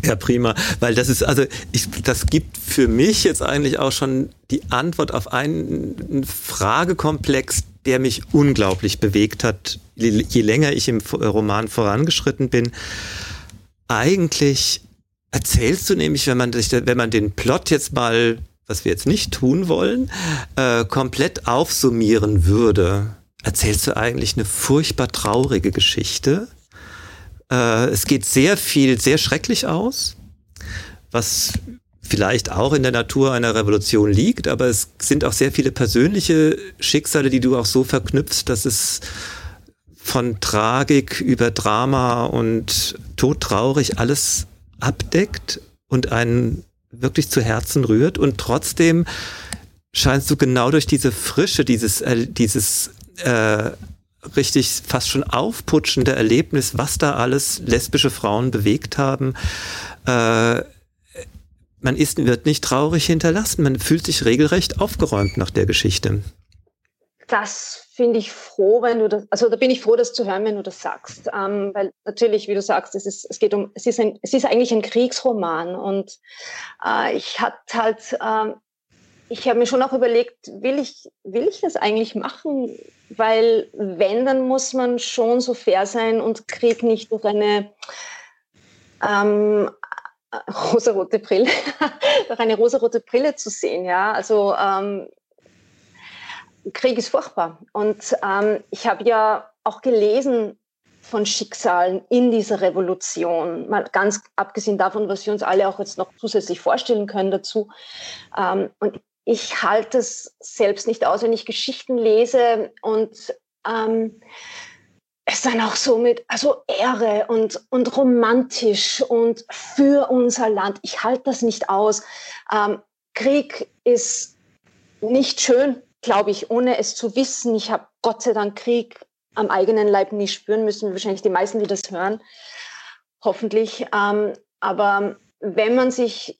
Ja, prima, weil das ist, also ich, das gibt für mich jetzt eigentlich auch schon die Antwort auf einen Fragekomplex, der mich unglaublich bewegt hat, je länger ich im Roman vorangeschritten bin. Eigentlich erzählst du nämlich, wenn man, wenn man den Plot jetzt mal, was wir jetzt nicht tun wollen, äh, komplett aufsummieren würde, erzählst du eigentlich eine furchtbar traurige Geschichte. Äh, es geht sehr viel, sehr schrecklich aus, was vielleicht auch in der Natur einer Revolution liegt, aber es sind auch sehr viele persönliche Schicksale, die du auch so verknüpfst, dass es von Tragik über Drama und todtraurig alles abdeckt und einen wirklich zu Herzen rührt. Und trotzdem scheinst du genau durch diese Frische, dieses, äh, dieses äh, richtig fast schon aufputschende Erlebnis, was da alles lesbische Frauen bewegt haben, äh, man ist, wird nicht traurig hinterlassen, man fühlt sich regelrecht aufgeräumt nach der Geschichte. Das finde ich froh, wenn du das, also da bin ich froh, das zu hören, wenn du das sagst. Ähm, weil natürlich, wie du sagst, es ist, es geht um, es ist ein, es ist eigentlich ein Kriegsroman und äh, ich hatte halt, äh, ich habe mir schon auch überlegt, will ich, will ich das eigentlich machen? Weil wenn, dann muss man schon so fair sein und Krieg nicht durch eine ähm, rosarote Brille, durch eine rosarote Brille zu sehen. Ja, also ähm, Krieg ist furchtbar. Und ähm, ich habe ja auch gelesen von Schicksalen in dieser Revolution, mal ganz abgesehen davon, was wir uns alle auch jetzt noch zusätzlich vorstellen können dazu. Ähm, und ich halte es selbst nicht aus, wenn ich Geschichten lese und ähm, es dann auch so mit, also Ehre und, und romantisch und für unser Land. Ich halte das nicht aus. Ähm, Krieg ist nicht schön, glaube ich, ohne es zu wissen. Ich habe Gott sei Dank Krieg am eigenen Leib nie spüren müssen, wahrscheinlich die meisten, die das hören, hoffentlich. Ähm, aber wenn man sich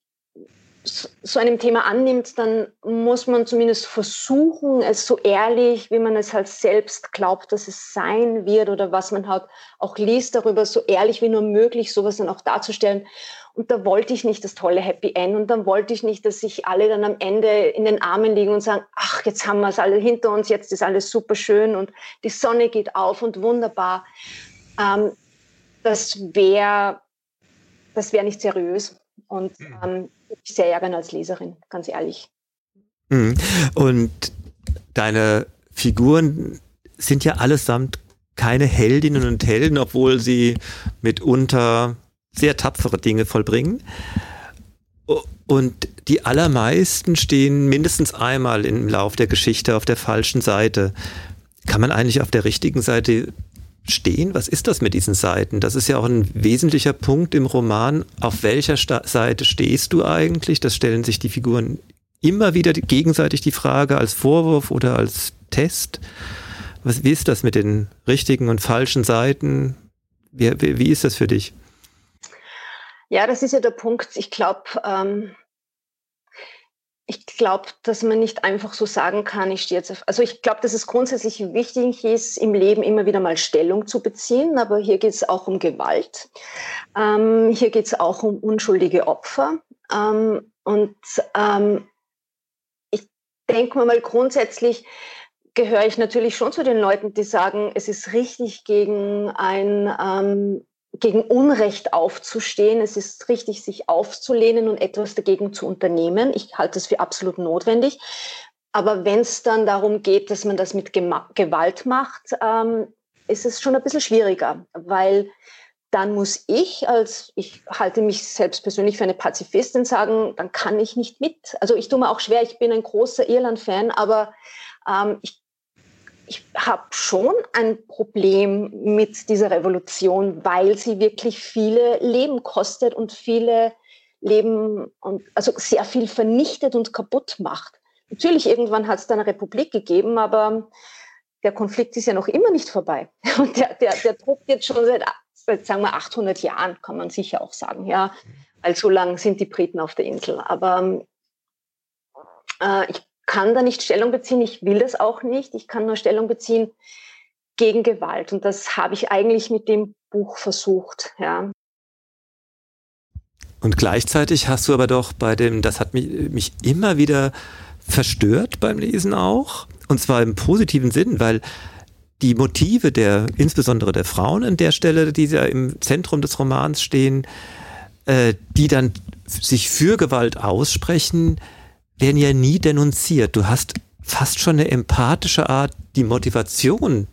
so einem Thema annimmt, dann muss man zumindest versuchen, es so ehrlich, wie man es halt selbst glaubt, dass es sein wird oder was man halt auch liest darüber, so ehrlich wie nur möglich, sowas dann auch darzustellen. Und da wollte ich nicht das tolle Happy End und dann wollte ich nicht, dass sich alle dann am Ende in den Armen liegen und sagen, ach, jetzt haben wir es alle hinter uns, jetzt ist alles super schön und die Sonne geht auf und wunderbar. Ähm, das wäre das wäre nicht seriös. Und ähm, ich sehr ärgern als Leserin, ganz ehrlich. Mhm. Und deine Figuren sind ja allesamt keine Heldinnen und Helden, obwohl sie mitunter sehr tapfere Dinge vollbringen. Und die allermeisten stehen mindestens einmal im Lauf der Geschichte auf der falschen Seite. Kann man eigentlich auf der richtigen Seite stehen? Was ist das mit diesen Seiten? Das ist ja auch ein wesentlicher Punkt im Roman. Auf welcher Sta Seite stehst du eigentlich? Das stellen sich die Figuren immer wieder gegenseitig die Frage als Vorwurf oder als Test. Was, wie ist das mit den richtigen und falschen Seiten? Wie, wie, wie ist das für dich? Ja, das ist ja der Punkt. Ich glaube, ähm, ich glaube, dass man nicht einfach so sagen kann, ich stehe jetzt auf. Also ich glaube, dass es grundsätzlich wichtig ist, im Leben immer wieder mal Stellung zu beziehen, aber hier geht es auch um Gewalt. Ähm, hier geht es auch um unschuldige Opfer. Ähm, und ähm, ich denke mal grundsätzlich, gehöre ich natürlich schon zu den Leuten, die sagen, es ist richtig, gegen ein ähm, gegen Unrecht aufzustehen. Es ist richtig, sich aufzulehnen und etwas dagegen zu unternehmen. Ich halte es für absolut notwendig. Aber wenn es dann darum geht, dass man das mit Gewalt macht, ähm, ist es schon ein bisschen schwieriger, weil dann muss ich als, ich halte mich selbst persönlich für eine Pazifistin sagen, dann kann ich nicht mit. Also ich tue mir auch schwer, ich bin ein großer Irland-Fan, aber ähm, ich ich habe schon ein Problem mit dieser Revolution, weil sie wirklich viele Leben kostet und viele Leben und also sehr viel vernichtet und kaputt macht. Natürlich, irgendwann hat es dann eine Republik gegeben, aber der Konflikt ist ja noch immer nicht vorbei. Und der, der, der tobt jetzt schon seit, seit, sagen wir, 800 Jahren, kann man sicher auch sagen. Ja, weil so lange sind die Briten auf der Insel. Aber äh, ich kann da nicht Stellung beziehen, ich will das auch nicht. Ich kann nur Stellung beziehen gegen Gewalt. Und das habe ich eigentlich mit dem Buch versucht, ja. Und gleichzeitig hast du aber doch bei dem, das hat mich, mich immer wieder verstört beim Lesen auch, und zwar im positiven Sinn, weil die Motive der, insbesondere der Frauen an der Stelle, die ja im Zentrum des Romans stehen, äh, die dann sich für Gewalt aussprechen, werden ja nie denunziert. Du hast fast schon eine empathische Art, die Motivation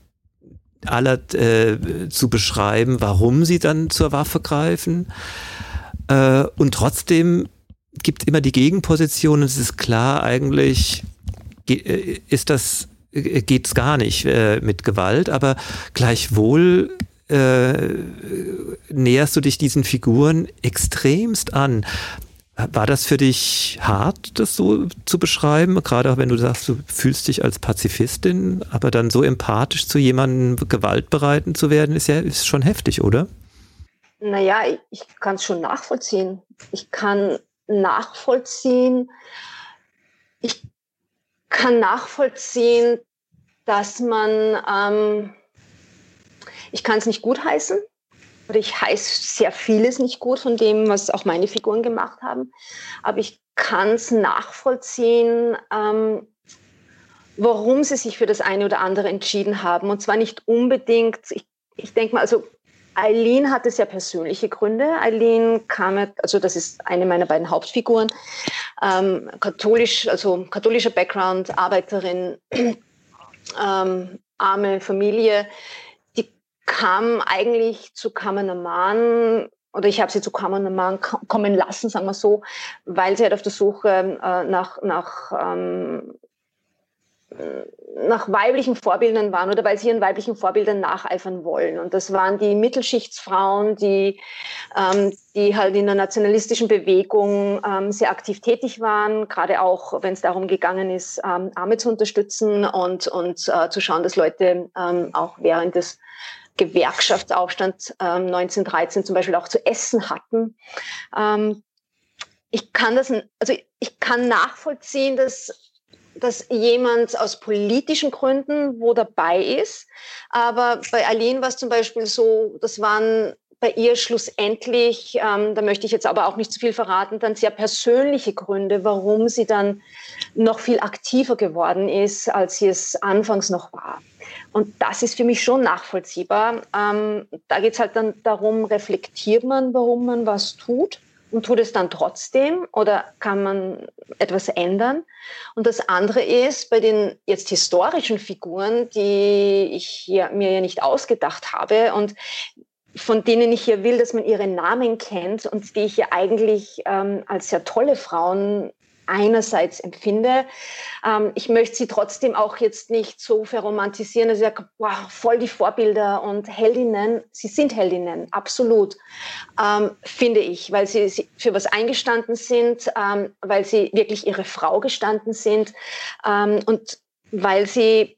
aller äh, zu beschreiben, warum sie dann zur Waffe greifen. Äh, und trotzdem gibt es immer die Gegenposition. Es ist klar, eigentlich äh, ist das äh, geht's gar nicht äh, mit Gewalt, aber gleichwohl äh, näherst du dich diesen Figuren extremst an. War das für dich hart, das so zu beschreiben? Gerade auch wenn du sagst, du fühlst dich als Pazifistin, aber dann so empathisch zu jemandem gewaltbereiten zu werden, ist ja ist schon heftig, oder? Naja, ich, ich kann es schon nachvollziehen. Ich kann nachvollziehen, ich kann nachvollziehen, dass man, ähm, ich kann es nicht gutheißen, ich heiße sehr vieles nicht gut von dem, was auch meine Figuren gemacht haben. Aber ich kann es nachvollziehen, ähm, warum sie sich für das eine oder andere entschieden haben. Und zwar nicht unbedingt, ich, ich denke mal, also Eileen hatte sehr persönliche Gründe. Eileen kam, also das ist eine meiner beiden Hauptfiguren, ähm, katholisch, also katholischer Background, Arbeiterin, ähm, arme Familie kam eigentlich zu Kamanaman oder ich habe sie zu Kamanaman kommen lassen, sagen wir so, weil sie halt auf der Suche äh, nach, nach, ähm, nach weiblichen Vorbildern waren oder weil sie ihren weiblichen Vorbildern nacheifern wollen. Und das waren die Mittelschichtsfrauen, die, ähm, die halt in der nationalistischen Bewegung ähm, sehr aktiv tätig waren, gerade auch, wenn es darum gegangen ist, ähm, Arme zu unterstützen und, und äh, zu schauen, dass Leute ähm, auch während des Gewerkschaftsaufstand ähm, 1913 zum Beispiel auch zu essen hatten. Ähm, ich kann das, also ich kann nachvollziehen, dass, dass jemand aus politischen Gründen wo dabei ist. Aber bei Aline war es zum Beispiel so, das waren bei ihr schlussendlich, ähm, da möchte ich jetzt aber auch nicht zu viel verraten, dann sehr persönliche Gründe, warum sie dann noch viel aktiver geworden ist, als sie es anfangs noch war. Und das ist für mich schon nachvollziehbar. Ähm, da geht es halt dann darum, reflektiert man, warum man was tut und tut es dann trotzdem oder kann man etwas ändern? Und das andere ist, bei den jetzt historischen Figuren, die ich hier, mir ja nicht ausgedacht habe und von denen ich hier will, dass man ihre Namen kennt und die ich ja eigentlich ähm, als sehr tolle Frauen einerseits empfinde. Ähm, ich möchte sie trotzdem auch jetzt nicht so verromantisieren, dass ich sage, wow, voll die Vorbilder und Heldinnen. Sie sind Heldinnen, absolut, ähm, finde ich, weil sie, sie, für was eingestanden sind, ähm, weil sie wirklich ihre Frau gestanden sind ähm, und weil sie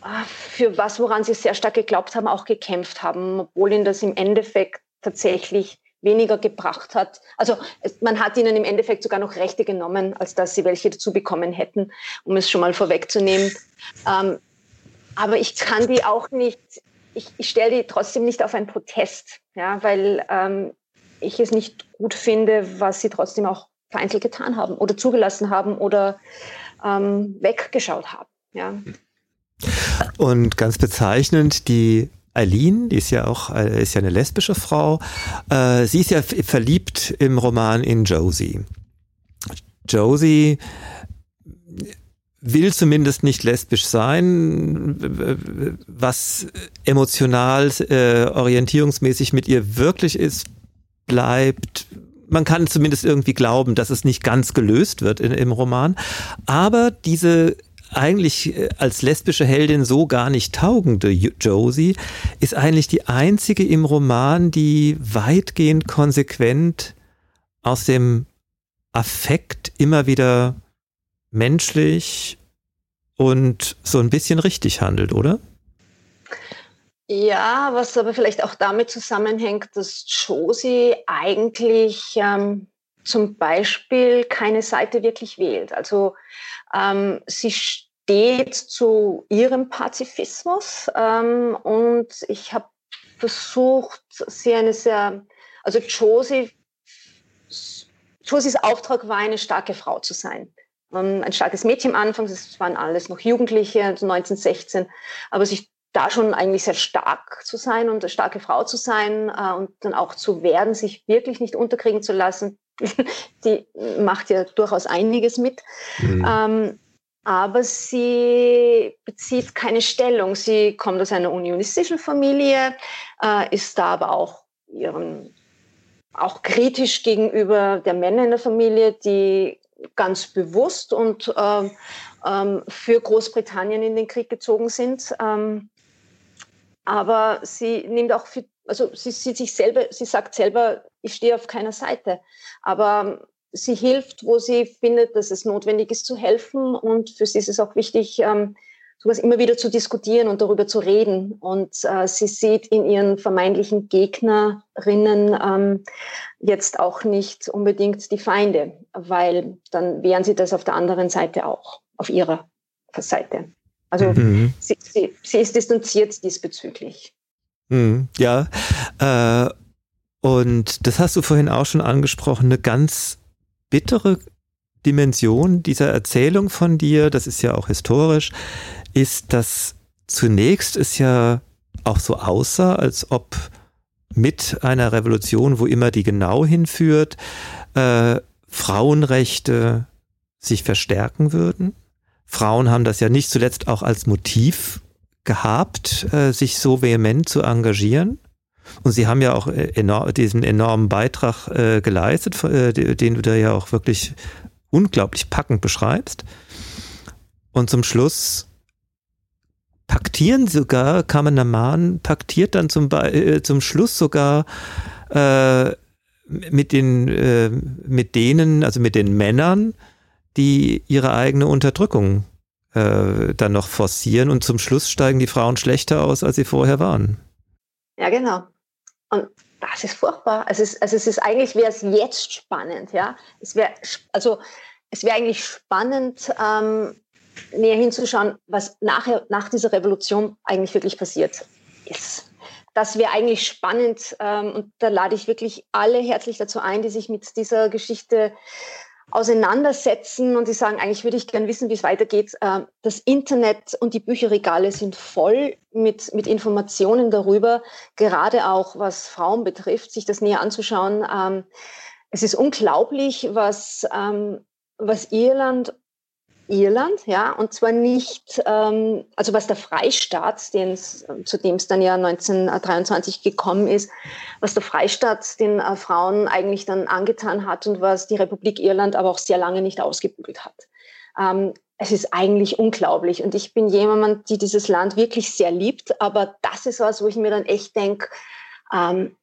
ah, für was, woran sie sehr stark geglaubt haben, auch gekämpft haben, obwohl ihnen das im Endeffekt tatsächlich weniger gebracht hat. Also man hat ihnen im Endeffekt sogar noch Rechte genommen, als dass sie welche dazu bekommen hätten, um es schon mal vorwegzunehmen. Ähm, aber ich kann die auch nicht, ich, ich stelle die trotzdem nicht auf einen Protest, ja, weil ähm, ich es nicht gut finde, was sie trotzdem auch vereinzelt getan haben oder zugelassen haben oder ähm, weggeschaut haben. Ja. Und ganz bezeichnend, die Eileen, die ist ja auch äh, ist ja eine lesbische Frau. Äh, sie ist ja verliebt im Roman in Josie. Josie will zumindest nicht lesbisch sein. Was emotional, äh, orientierungsmäßig mit ihr wirklich ist, bleibt. Man kann zumindest irgendwie glauben, dass es nicht ganz gelöst wird in, im Roman. Aber diese eigentlich äh, als lesbische Heldin so gar nicht taugende Josie ist eigentlich die einzige im Roman, die weitgehend konsequent aus dem Affekt immer wieder menschlich und so ein bisschen richtig handelt, oder? Ja, was aber vielleicht auch damit zusammenhängt, dass Josie eigentlich ähm, zum Beispiel keine Seite wirklich wählt. Also ähm, sie steht zu ihrem Pazifismus ähm, und ich habe versucht, sie eine sehr, also Josie, Josies Auftrag war, eine starke Frau zu sein. Ähm, ein starkes Mädchen am Anfang, das waren alles noch Jugendliche, 1916, also aber sich da schon eigentlich sehr stark zu sein und eine starke Frau zu sein äh, und dann auch zu werden, sich wirklich nicht unterkriegen zu lassen, die macht ja durchaus einiges mit. Mhm. Ähm, aber sie bezieht keine Stellung. Sie kommt aus einer unionistischen Familie, äh, ist da aber auch ihren, auch kritisch gegenüber der Männer in der Familie, die ganz bewusst und äh, ähm, für Großbritannien in den Krieg gezogen sind. Ähm, aber sie nimmt auch für, also sie sieht sich selber, sie sagt selber, ich stehe auf keiner Seite. Aber sie hilft, wo sie findet, dass es notwendig ist zu helfen. Und für sie ist es auch wichtig, ähm, sowas immer wieder zu diskutieren und darüber zu reden. Und äh, sie sieht in ihren vermeintlichen Gegnerinnen ähm, jetzt auch nicht unbedingt die Feinde, weil dann wären sie das auf der anderen Seite auch, auf ihrer Seite. Also mhm. sie, sie, sie, ist distanziert diesbezüglich. Mhm, ja, äh, und das hast du vorhin auch schon angesprochen, eine ganz bittere Dimension dieser Erzählung von dir, das ist ja auch historisch, ist, dass zunächst es ja auch so aussah, als ob mit einer Revolution, wo immer die genau hinführt, äh, Frauenrechte sich verstärken würden. Frauen haben das ja nicht zuletzt auch als Motiv gehabt, äh, sich so vehement zu engagieren. Und sie haben ja auch äh, enorm, diesen enormen Beitrag äh, geleistet, äh, den du da ja auch wirklich unglaublich packend beschreibst. Und zum Schluss paktieren sogar, Kamanaman paktiert dann zum, äh, zum Schluss sogar äh, mit den, mit denen, also mit den Männern, die ihre eigene Unterdrückung äh, dann noch forcieren und zum Schluss steigen die Frauen schlechter aus, als sie vorher waren. Ja, genau. Und das ist furchtbar. Also es, also es ist eigentlich wäre es jetzt spannend, ja. Es wäre also es wäre eigentlich spannend, ähm, näher hinzuschauen, was nachher nach dieser Revolution eigentlich wirklich passiert ist. Das wäre eigentlich spannend ähm, und da lade ich wirklich alle herzlich dazu ein, die sich mit dieser Geschichte auseinandersetzen und die sagen, eigentlich würde ich gern wissen, wie es weitergeht. Ähm, das Internet und die Bücherregale sind voll mit, mit Informationen darüber, gerade auch was Frauen betrifft, sich das näher anzuschauen. Ähm, es ist unglaublich, was, ähm, was Irland Irland, ja, und zwar nicht, ähm, also was der Freistaat, zu dem es dann ja 1923 gekommen ist, was der Freistaat den äh, Frauen eigentlich dann angetan hat und was die Republik Irland aber auch sehr lange nicht ausgebügelt hat. Ähm, es ist eigentlich unglaublich und ich bin jemand, die dieses Land wirklich sehr liebt, aber das ist was, wo ich mir dann echt denke, ähm,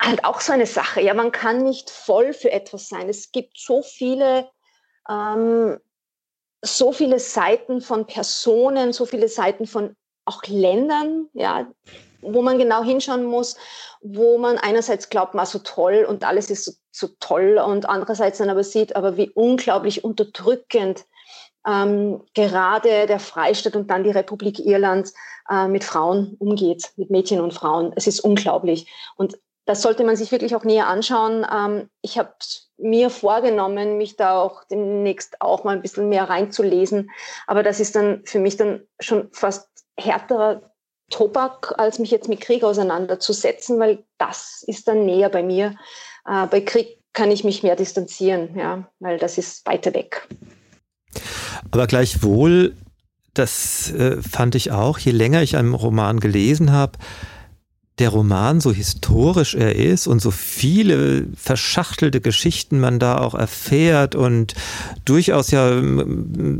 halt auch so eine Sache. Ja, man kann nicht voll für etwas sein. Es gibt so viele ähm, so viele Seiten von Personen, so viele Seiten von auch Ländern, ja, wo man genau hinschauen muss, wo man einerseits glaubt, man so toll und alles ist so, so toll und andererseits dann aber sieht, aber wie unglaublich unterdrückend ähm, gerade der Freistaat und dann die Republik Irland äh, mit Frauen umgeht, mit Mädchen und Frauen. Es ist unglaublich. Und das sollte man sich wirklich auch näher anschauen. Ähm, ich habe mir vorgenommen, mich da auch demnächst auch mal ein bisschen mehr reinzulesen. Aber das ist dann für mich dann schon fast härterer Tobak, als mich jetzt mit Krieg auseinanderzusetzen, weil das ist dann näher bei mir. Äh, bei Krieg kann ich mich mehr distanzieren, ja, weil das ist weiter weg. Aber gleichwohl, das äh, fand ich auch, je länger ich einen Roman gelesen habe, der Roman, so historisch er ist und so viele verschachtelte Geschichten man da auch erfährt und durchaus ja,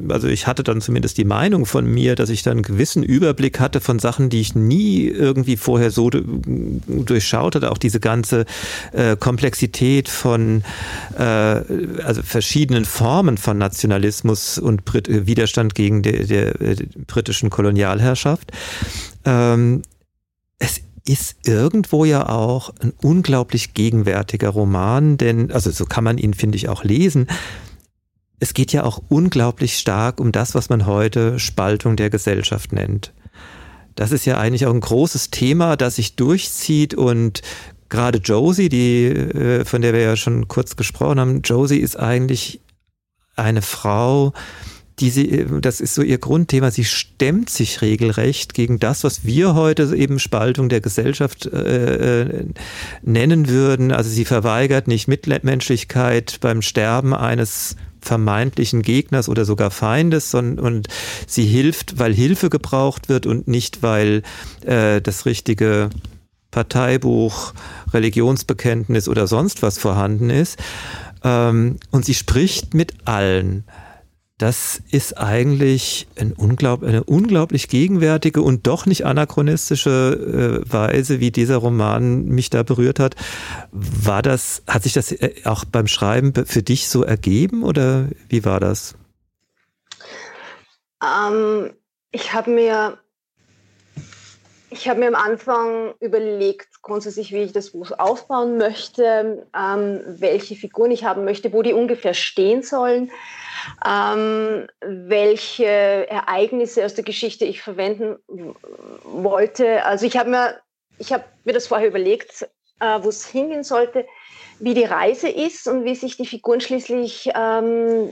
also ich hatte dann zumindest die Meinung von mir, dass ich dann einen gewissen Überblick hatte von Sachen, die ich nie irgendwie vorher so durchschaut hatte. Auch diese ganze äh, Komplexität von äh, also verschiedenen Formen von Nationalismus und Brit Widerstand gegen der, der, der äh, britischen Kolonialherrschaft. Ähm, es ist irgendwo ja auch ein unglaublich gegenwärtiger Roman, denn, also so kann man ihn, finde ich, auch lesen. Es geht ja auch unglaublich stark um das, was man heute Spaltung der Gesellschaft nennt. Das ist ja eigentlich auch ein großes Thema, das sich durchzieht und gerade Josie, die, äh, von der wir ja schon kurz gesprochen haben, Josie ist eigentlich eine Frau, die sie, das ist so ihr Grundthema, sie stemmt sich regelrecht gegen das, was wir heute eben Spaltung der Gesellschaft äh, äh, nennen würden. Also sie verweigert nicht Mitmenschlichkeit beim Sterben eines vermeintlichen Gegners oder sogar Feindes, sondern und sie hilft, weil Hilfe gebraucht wird und nicht, weil äh, das richtige Parteibuch, Religionsbekenntnis oder sonst was vorhanden ist. Ähm, und sie spricht mit allen das ist eigentlich ein unglaub, eine unglaublich gegenwärtige und doch nicht anachronistische äh, Weise, wie dieser Roman mich da berührt hat. War das, hat sich das äh, auch beim Schreiben für dich so ergeben oder wie war das? Ähm, ich habe mir ich habe mir am Anfang überlegt, grundsätzlich, wie ich das Buch aufbauen möchte, ähm, welche Figuren ich haben möchte, wo die ungefähr stehen sollen ähm, welche Ereignisse aus der Geschichte ich verwenden wollte. Also ich habe mir, ich habe mir das vorher überlegt, äh, wo es hingehen sollte, wie die Reise ist und wie sich die Figuren schließlich ähm,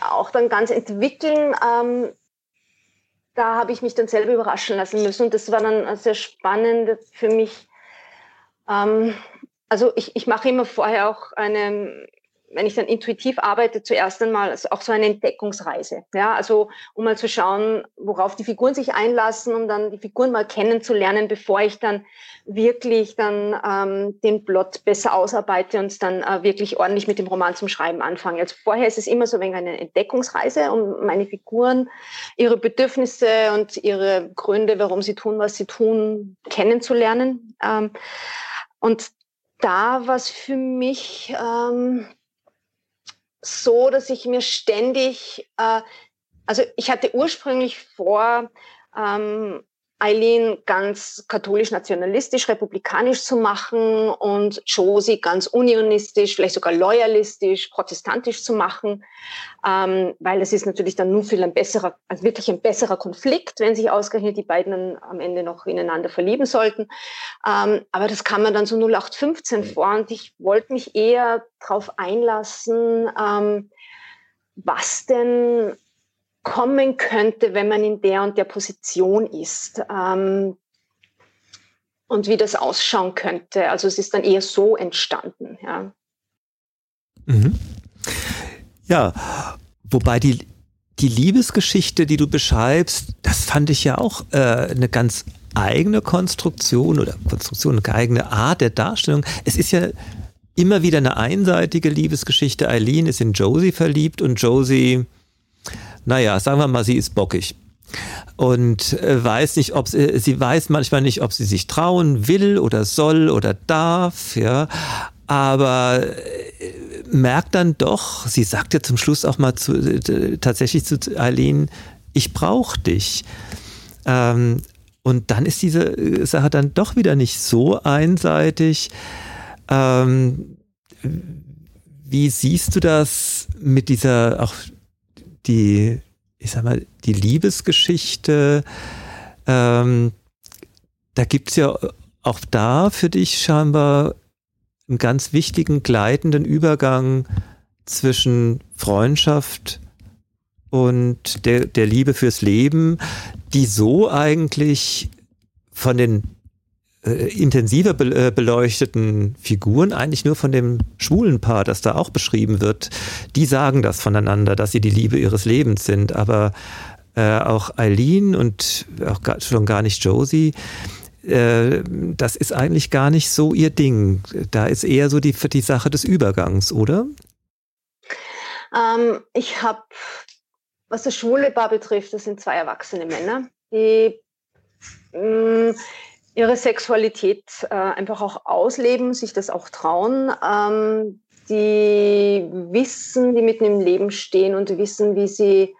auch dann ganz entwickeln. Ähm, da habe ich mich dann selber überraschen lassen müssen und das war dann sehr spannend für mich. Ähm, also ich, ich mache immer vorher auch eine wenn ich dann intuitiv arbeite, zuerst einmal auch so eine Entdeckungsreise. Ja, also um mal zu schauen, worauf die Figuren sich einlassen, um dann die Figuren mal kennenzulernen, bevor ich dann wirklich dann ähm, den Plot besser ausarbeite und dann äh, wirklich ordentlich mit dem Roman zum Schreiben anfange. Also vorher ist es immer so ein eine Entdeckungsreise, um meine Figuren, ihre Bedürfnisse und ihre Gründe, warum sie tun, was sie tun, kennenzulernen. Ähm, und da war es für mich ähm, so, dass ich mir ständig, äh, also ich hatte ursprünglich vor, ähm, Eileen ganz katholisch-nationalistisch, republikanisch zu machen und Josie ganz unionistisch, vielleicht sogar loyalistisch, protestantisch zu machen, ähm, weil es ist natürlich dann nur viel ein besserer, also wirklich ein besserer Konflikt, wenn sich ausgerechnet die beiden am Ende noch ineinander verlieben sollten. Ähm, aber das kam mir dann so 0815 vor und ich wollte mich eher darauf einlassen, ähm, was denn kommen könnte, wenn man in der und der Position ist. Ähm, und wie das ausschauen könnte. Also es ist dann eher so entstanden. Ja. Mhm. Ja, wobei die, die Liebesgeschichte, die du beschreibst, das fand ich ja auch äh, eine ganz eigene Konstruktion oder Konstruktion, eine eigene Art der Darstellung. Es ist ja immer wieder eine einseitige Liebesgeschichte. Eileen ist in Josie verliebt und Josie, naja, sagen wir mal, sie ist bockig und äh, weiß nicht, ob sie, sie weiß manchmal nicht, ob sie sich trauen will oder soll oder darf, ja, aber äh, merkt dann doch, sie sagt ja zum Schluss auch mal zu, äh, tatsächlich zu Eileen, ich brauche dich. Ähm, und dann ist diese äh, Sache dann doch wieder nicht so einseitig. Ähm, wie siehst du das mit dieser, auch die, ich sag mal, die Liebesgeschichte? Ähm, da gibt's ja auch da für dich scheinbar einen ganz wichtigen gleitenden Übergang zwischen Freundschaft und der, der Liebe fürs Leben, die so eigentlich von den äh, intensiver äh, beleuchteten Figuren, eigentlich nur von dem schwulen Paar, das da auch beschrieben wird, die sagen das voneinander, dass sie die Liebe ihres Lebens sind. Aber äh, auch Eileen und auch gar, schon gar nicht Josie, äh, das ist eigentlich gar nicht so ihr Ding. Da ist eher so die, die Sache des Übergangs, oder? Ähm, ich habe was das schwule Paar betrifft, das sind zwei erwachsene Männer, die mh, mm, ihre Sexualität äh, einfach auch ausleben, sich das auch trauen, ähm, die wissen, die mitten im Leben stehen und wissen, wie sie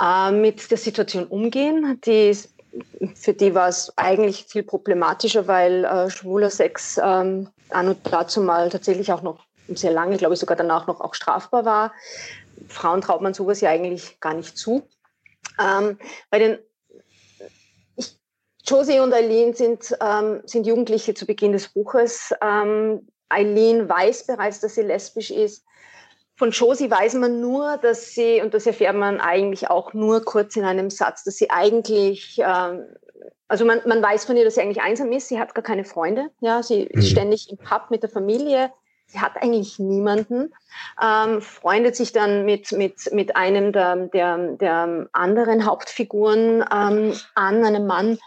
äh, mit der Situation umgehen. Die, für die war es eigentlich viel problematischer, weil äh, schwuler Sex ähm, an und dazu mal tatsächlich auch noch sehr lange, glaube ich sogar danach noch auch strafbar war. Frauen traut man sowas ja eigentlich gar nicht zu. Ähm, bei den Josie und Eileen sind, ähm, sind Jugendliche zu Beginn des Buches. Ähm, Eileen weiß bereits, dass sie lesbisch ist. Von Josie weiß man nur, dass sie, und das erfährt man eigentlich auch nur kurz in einem Satz, dass sie eigentlich, ähm, also man, man weiß von ihr, dass sie eigentlich einsam ist, sie hat gar keine Freunde, ja, sie ist mhm. ständig im Pub mit der Familie, sie hat eigentlich niemanden, ähm, freundet sich dann mit, mit, mit einem der, der, der anderen Hauptfiguren ähm, an, einem Mann.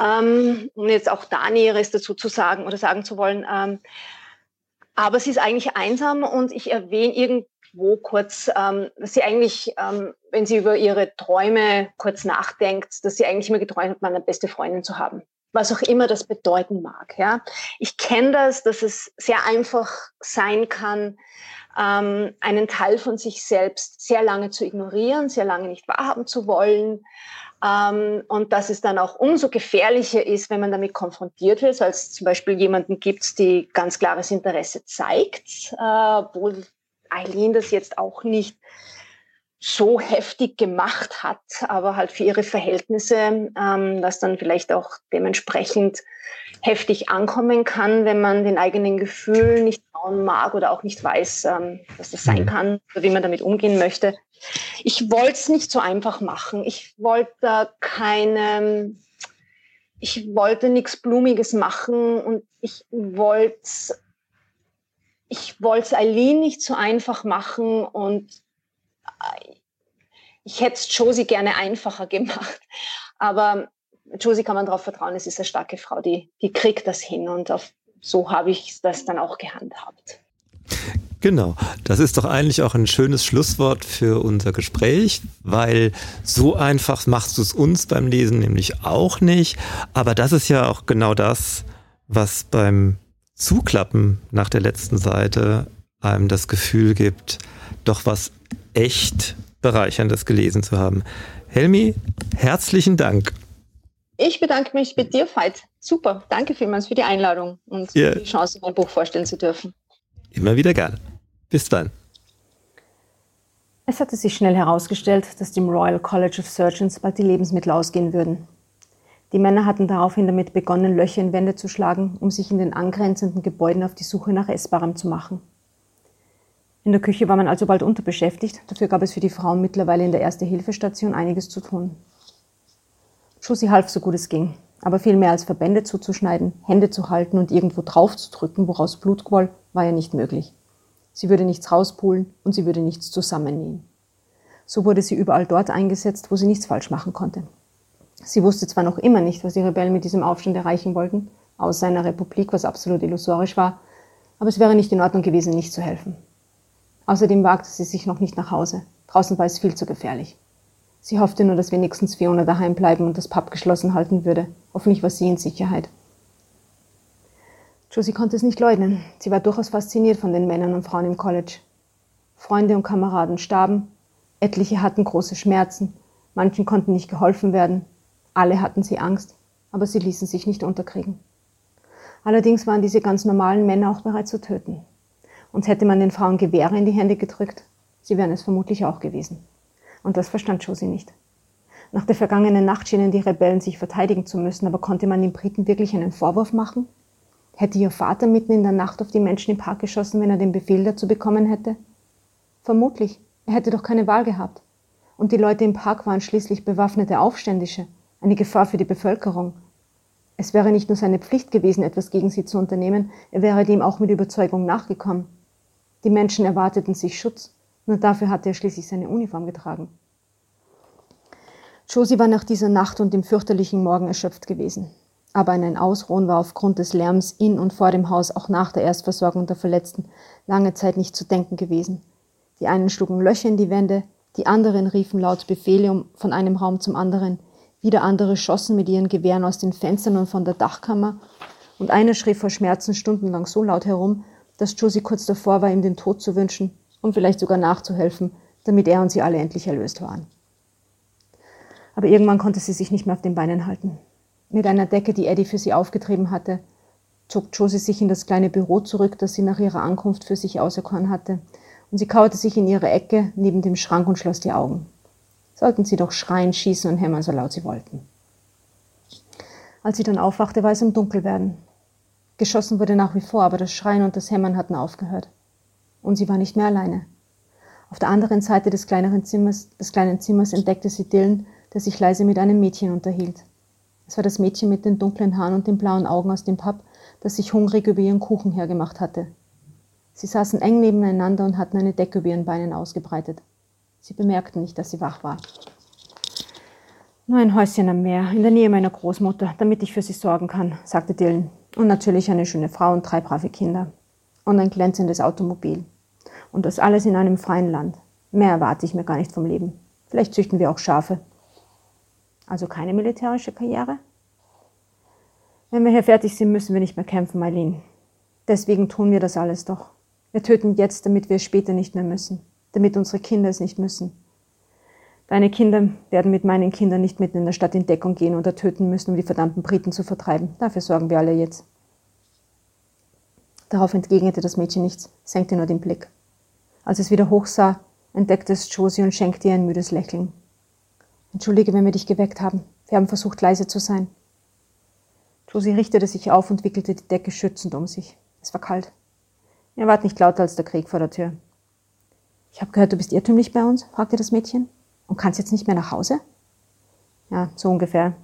Ähm, um jetzt auch da Näheres dazu zu sagen oder sagen zu wollen. Ähm, aber sie ist eigentlich einsam und ich erwähne irgendwo kurz, ähm, dass sie eigentlich, ähm, wenn sie über ihre Träume kurz nachdenkt, dass sie eigentlich immer geträumt hat, meine beste Freundin zu haben was auch immer das bedeuten mag. Ja. Ich kenne das, dass es sehr einfach sein kann, ähm, einen Teil von sich selbst sehr lange zu ignorieren, sehr lange nicht wahrhaben zu wollen. Ähm, und dass es dann auch umso gefährlicher ist, wenn man damit konfrontiert wird, als zum Beispiel jemanden gibt, die ganz klares Interesse zeigt, äh, obwohl Eileen das jetzt auch nicht so heftig gemacht hat, aber halt für ihre Verhältnisse, ähm, das dann vielleicht auch dementsprechend heftig ankommen kann, wenn man den eigenen Gefühlen nicht trauen mag oder auch nicht weiß, ähm, was das sein mhm. kann oder wie man damit umgehen möchte. Ich wollte es nicht so einfach machen. Ich wollte keine, ich wollte nichts Blumiges machen und ich wollte ich wollte Eileen nicht so einfach machen und ich hätte es Josie gerne einfacher gemacht. Aber Josie kann man darauf vertrauen, es ist eine starke Frau, die, die kriegt das hin und auf, so habe ich das dann auch gehandhabt. Genau, das ist doch eigentlich auch ein schönes Schlusswort für unser Gespräch, weil so einfach machst du es uns beim Lesen nämlich auch nicht. Aber das ist ja auch genau das, was beim Zuklappen nach der letzten Seite einem das Gefühl gibt, doch was echt Bereicherndes gelesen zu haben. Helmi, herzlichen Dank. Ich bedanke mich bei dir, Veit. Super. Danke vielmals für die Einladung und ja. die Chance, mein Buch vorstellen zu dürfen. Immer wieder gerne. Bis dann. Es hatte sich schnell herausgestellt, dass dem Royal College of Surgeons bald die Lebensmittel ausgehen würden. Die Männer hatten daraufhin damit begonnen, Löcher in Wände zu schlagen, um sich in den angrenzenden Gebäuden auf die Suche nach Essbarem zu machen. In der Küche war man also bald unterbeschäftigt. Dafür gab es für die Frauen mittlerweile in der Erste-Hilfe-Station einiges zu tun. Josie half so gut es ging, aber viel mehr als Verbände zuzuschneiden, Hände zu halten und irgendwo drauf zu drücken, woraus Blut quoll, war ja nicht möglich. Sie würde nichts rauspulen und sie würde nichts zusammennähen. So wurde sie überall dort eingesetzt, wo sie nichts falsch machen konnte. Sie wusste zwar noch immer nicht, was die Rebellen mit diesem Aufstand erreichen wollten, außer einer Republik, was absolut illusorisch war, aber es wäre nicht in Ordnung gewesen, nicht zu helfen. Außerdem wagte sie sich noch nicht nach Hause. Draußen war es viel zu gefährlich. Sie hoffte nur, dass wenigstens Fiona daheim bleiben und das Pub geschlossen halten würde. Hoffentlich war sie in Sicherheit. Josie konnte es nicht leugnen. Sie war durchaus fasziniert von den Männern und Frauen im College. Freunde und Kameraden starben, etliche hatten große Schmerzen, manchen konnten nicht geholfen werden, alle hatten sie Angst, aber sie ließen sich nicht unterkriegen. Allerdings waren diese ganz normalen Männer auch bereit zu töten. Und hätte man den Frauen Gewehre in die Hände gedrückt, sie wären es vermutlich auch gewesen. Und das verstand Josie nicht. Nach der vergangenen Nacht schienen die Rebellen sich verteidigen zu müssen, aber konnte man den Briten wirklich einen Vorwurf machen? Hätte ihr Vater mitten in der Nacht auf die Menschen im Park geschossen, wenn er den Befehl dazu bekommen hätte? Vermutlich. Er hätte doch keine Wahl gehabt. Und die Leute im Park waren schließlich bewaffnete Aufständische, eine Gefahr für die Bevölkerung. Es wäre nicht nur seine Pflicht gewesen, etwas gegen sie zu unternehmen, er wäre dem auch mit Überzeugung nachgekommen. Die Menschen erwarteten sich Schutz, nur dafür hatte er schließlich seine Uniform getragen. Josie war nach dieser Nacht und dem fürchterlichen Morgen erschöpft gewesen aber ein Ausruhen war aufgrund des Lärms in und vor dem Haus auch nach der Erstversorgung der Verletzten lange Zeit nicht zu denken gewesen. Die einen schlugen Löcher in die Wände, die anderen riefen laut Befehle von einem Raum zum anderen, wieder andere schossen mit ihren Gewehren aus den Fenstern und von der Dachkammer, und einer schrie vor Schmerzen stundenlang so laut herum, dass Josie kurz davor war, ihm den Tod zu wünschen und vielleicht sogar nachzuhelfen, damit er und sie alle endlich erlöst waren. Aber irgendwann konnte sie sich nicht mehr auf den Beinen halten. Mit einer Decke, die Eddie für sie aufgetrieben hatte, zog Josie sich in das kleine Büro zurück, das sie nach ihrer Ankunft für sich auserkoren hatte, und sie kauerte sich in ihre Ecke neben dem Schrank und schloss die Augen. Sollten sie doch schreien, schießen und hämmern, so laut sie wollten. Als sie dann aufwachte, war es im Dunkelwerden. Geschossen wurde nach wie vor, aber das Schreien und das Hämmern hatten aufgehört. Und sie war nicht mehr alleine. Auf der anderen Seite des kleineren Zimmers, des kleinen Zimmers entdeckte sie Dylan, der sich leise mit einem Mädchen unterhielt. Es war das Mädchen mit den dunklen Haaren und den blauen Augen aus dem Pub, das sich hungrig über ihren Kuchen hergemacht hatte. Sie saßen eng nebeneinander und hatten eine Decke über ihren Beinen ausgebreitet. Sie bemerkten nicht, dass sie wach war. Nur ein Häuschen am Meer, in der Nähe meiner Großmutter, damit ich für sie sorgen kann, sagte Dylan. Und natürlich eine schöne Frau und drei brave Kinder. Und ein glänzendes Automobil. Und das alles in einem freien Land. Mehr erwarte ich mir gar nicht vom Leben. Vielleicht züchten wir auch Schafe. Also keine militärische Karriere? Wenn wir hier fertig sind, müssen wir nicht mehr kämpfen, Eileen. Deswegen tun wir das alles doch. Wir töten jetzt, damit wir es später nicht mehr müssen, damit unsere Kinder es nicht müssen. Deine Kinder werden mit meinen Kindern nicht mitten in der Stadt in Deckung gehen oder töten müssen, um die verdammten Briten zu vertreiben. Dafür sorgen wir alle jetzt. Darauf entgegnete das Mädchen nichts, senkte nur den Blick. Als es wieder hochsah, entdeckte es Josie und schenkte ihr ein müdes Lächeln. Entschuldige, wenn wir dich geweckt haben. Wir haben versucht, leise zu sein. Josie richtete sich auf und wickelte die Decke schützend um sich. Es war kalt. Er ward nicht lauter als der Krieg vor der Tür. Ich habe gehört, du bist irrtümlich bei uns? fragte das Mädchen. Und kannst jetzt nicht mehr nach Hause? Ja, so ungefähr.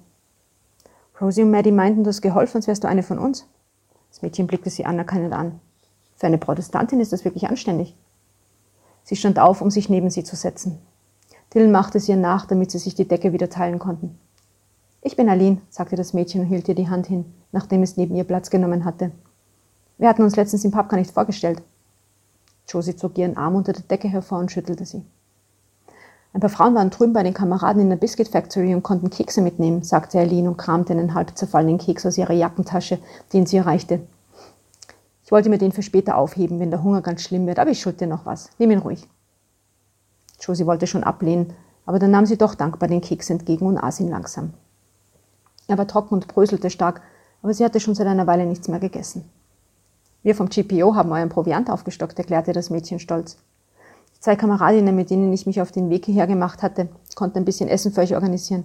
Rosie und Maddie meinten, du hast geholfen, sonst wärst du eine von uns. Das Mädchen blickte sie anerkennend an. Für eine Protestantin ist das wirklich anständig. Sie stand auf, um sich neben sie zu setzen. Dylan machte es ihr nach, damit sie sich die Decke wieder teilen konnten. Ich bin Aline, sagte das Mädchen und hielt ihr die Hand hin, nachdem es neben ihr Platz genommen hatte. Wir hatten uns letztens im Pub gar nicht vorgestellt. Josie zog ihren Arm unter der Decke hervor und schüttelte sie. Ein paar Frauen waren drüben bei den Kameraden in der Biscuit Factory und konnten Kekse mitnehmen, sagte Aline und kramte einen halb zerfallenen Keks aus ihrer Jackentasche, den sie erreichte. Ich wollte mir den für später aufheben, wenn der Hunger ganz schlimm wird, aber ich schuld dir noch was. Nimm ihn ruhig. Josie wollte schon ablehnen, aber dann nahm sie doch dankbar den Keks entgegen und aß ihn langsam. Er war trocken und bröselte stark, aber sie hatte schon seit einer Weile nichts mehr gegessen. Wir vom GPO haben euren Proviant aufgestockt, erklärte das Mädchen stolz. Zwei Kameradinnen, mit denen ich mich auf den Weg hierher gemacht hatte, konnten ein bisschen Essen für euch organisieren.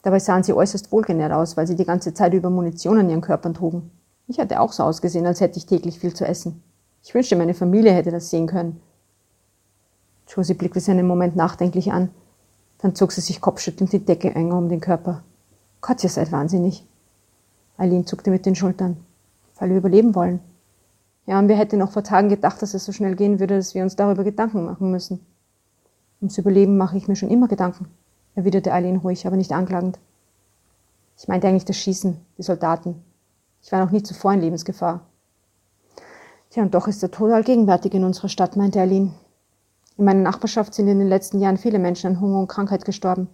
Dabei sahen sie äußerst wohlgenährt aus, weil sie die ganze Zeit über Munition an ihren Körpern trugen. Ich hatte auch so ausgesehen, als hätte ich täglich viel zu essen. Ich wünschte, meine Familie hätte das sehen können. Josie blickte sie einen Moment nachdenklich an. Dann zog sie sich kopfschüttelnd die Decke enger um den Körper. Gott, ihr seid wahnsinnig. Eileen zuckte mit den Schultern. Weil wir überleben wollen. Ja, und wir hätten noch vor Tagen gedacht, dass es so schnell gehen würde, dass wir uns darüber Gedanken machen müssen. Ums Überleben mache ich mir schon immer Gedanken, erwiderte Eileen ruhig, aber nicht anklagend. Ich meinte eigentlich das Schießen, die Soldaten. Ich war noch nie zuvor in Lebensgefahr. Tja, und doch ist der Tod allgegenwärtig in unserer Stadt, meinte Eileen. In meiner Nachbarschaft sind in den letzten Jahren viele Menschen an Hunger und Krankheit gestorben.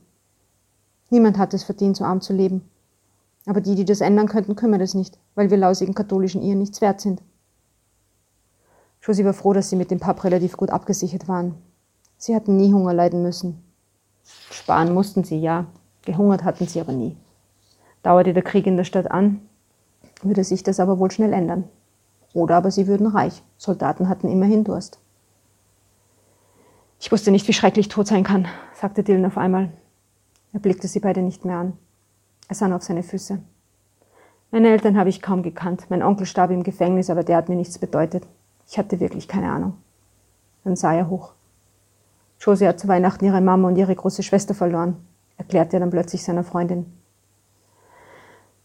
Niemand hat es verdient, so arm zu leben. Aber die, die das ändern könnten, kümmert es nicht, weil wir lausigen katholischen Iren nichts wert sind. Josie war froh, dass sie mit dem Pub relativ gut abgesichert waren. Sie hatten nie Hunger leiden müssen. Sparen mussten sie, ja. Gehungert hatten sie aber nie. Dauerte der Krieg in der Stadt an, würde sich das aber wohl schnell ändern. Oder aber sie würden reich. Soldaten hatten immerhin Durst. Ich wusste nicht, wie schrecklich tot sein kann, sagte Dylan auf einmal. Er blickte sie beide nicht mehr an. Er sah auf seine Füße. Meine Eltern habe ich kaum gekannt. Mein Onkel starb im Gefängnis, aber der hat mir nichts bedeutet. Ich hatte wirklich keine Ahnung. Dann sah er hoch. Josie hat zu Weihnachten ihre Mama und ihre große Schwester verloren, erklärte er dann plötzlich seiner Freundin.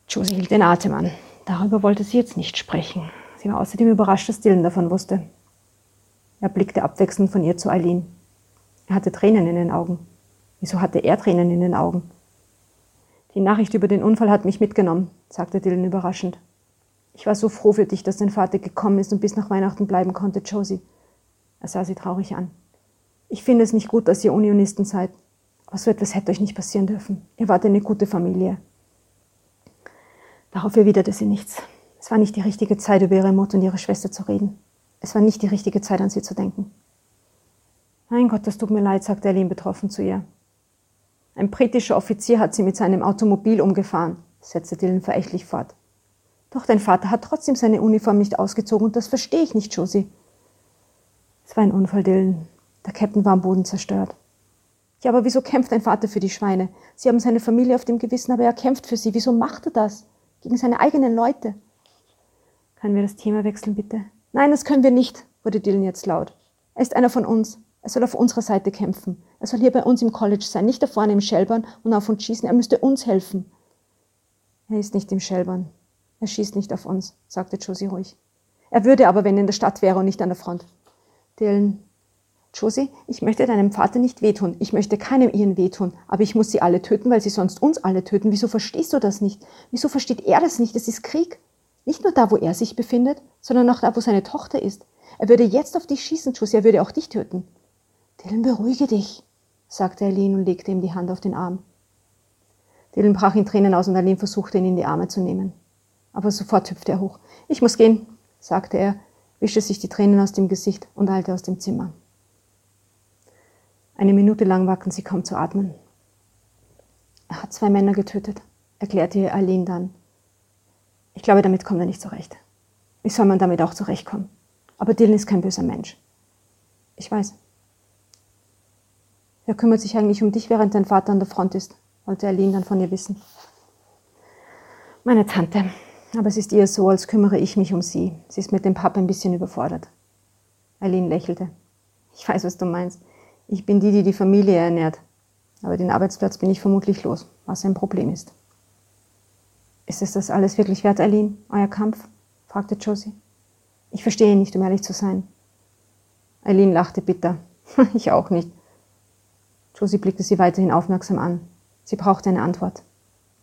Josie hielt den Atem an. Darüber wollte sie jetzt nicht sprechen. Sie war außerdem überrascht, dass Dylan davon wusste. Er blickte abwechselnd von ihr zu Eileen. Er hatte Tränen in den Augen. Wieso hatte er Tränen in den Augen? Die Nachricht über den Unfall hat mich mitgenommen, sagte Dylan überraschend. Ich war so froh für dich, dass dein Vater gekommen ist und bis nach Weihnachten bleiben konnte, Josie. Er sah sie traurig an. Ich finde es nicht gut, dass ihr Unionisten seid. Aber so etwas hätte euch nicht passieren dürfen. Ihr wart eine gute Familie. Darauf erwiderte sie nichts. Es war nicht die richtige Zeit, über ihre Mutter und ihre Schwester zu reden. Es war nicht die richtige Zeit, an sie zu denken. Mein Gott, das tut mir leid, sagte Eileen betroffen zu ihr. Ein britischer Offizier hat sie mit seinem Automobil umgefahren, setzte Dylan verächtlich fort. Doch dein Vater hat trotzdem seine Uniform nicht ausgezogen und das verstehe ich nicht, Josie. Es war ein Unfall, Dylan. Der Captain war am Boden zerstört. Ja, aber wieso kämpft dein Vater für die Schweine? Sie haben seine Familie auf dem Gewissen, aber er kämpft für sie. Wieso macht er das? Gegen seine eigenen Leute. Können wir das Thema wechseln, bitte? Nein, das können wir nicht, wurde Dylan jetzt laut. Er ist einer von uns. Er soll auf unserer Seite kämpfen. Er soll hier bei uns im College sein, nicht da vorne im Schelbern und auf uns schießen. Er müsste uns helfen. Er ist nicht im Schelbern. Er schießt nicht auf uns, sagte Josie ruhig. Er würde aber, wenn er in der Stadt wäre und nicht an der Front. Dylan, Josie, ich möchte deinem Vater nicht wehtun. Ich möchte keinem ihren wehtun. Aber ich muss sie alle töten, weil sie sonst uns alle töten. Wieso verstehst du das nicht? Wieso versteht er das nicht? Es ist Krieg. Nicht nur da, wo er sich befindet, sondern auch da, wo seine Tochter ist. Er würde jetzt auf dich schießen, Josie. Er würde auch dich töten. Dylan, beruhige dich, sagte Eileen und legte ihm die Hand auf den Arm. Dylan brach in Tränen aus und Eileen versuchte, ihn in die Arme zu nehmen. Aber sofort hüpfte er hoch. Ich muss gehen, sagte er, wischte sich die Tränen aus dem Gesicht und eilte aus dem Zimmer. Eine Minute lang wagten sie kaum zu atmen. Er hat zwei Männer getötet, erklärte Eileen dann. Ich glaube, damit kommt er nicht zurecht. Wie soll man damit auch zurechtkommen? Aber Dylan ist kein böser Mensch. Ich weiß. Wer kümmert sich eigentlich um dich, während dein Vater an der Front ist? wollte Aline dann von ihr wissen. Meine Tante. Aber es ist eher so, als kümmere ich mich um sie. Sie ist mit dem Papa ein bisschen überfordert. Aline lächelte. Ich weiß, was du meinst. Ich bin die, die die Familie ernährt. Aber den Arbeitsplatz bin ich vermutlich los, was ein Problem ist. Ist es das alles wirklich wert, Aline, euer Kampf? fragte Josie. Ich verstehe nicht, um ehrlich zu sein. Aline lachte bitter. ich auch nicht. Josie blickte sie weiterhin aufmerksam an. Sie brauchte eine Antwort.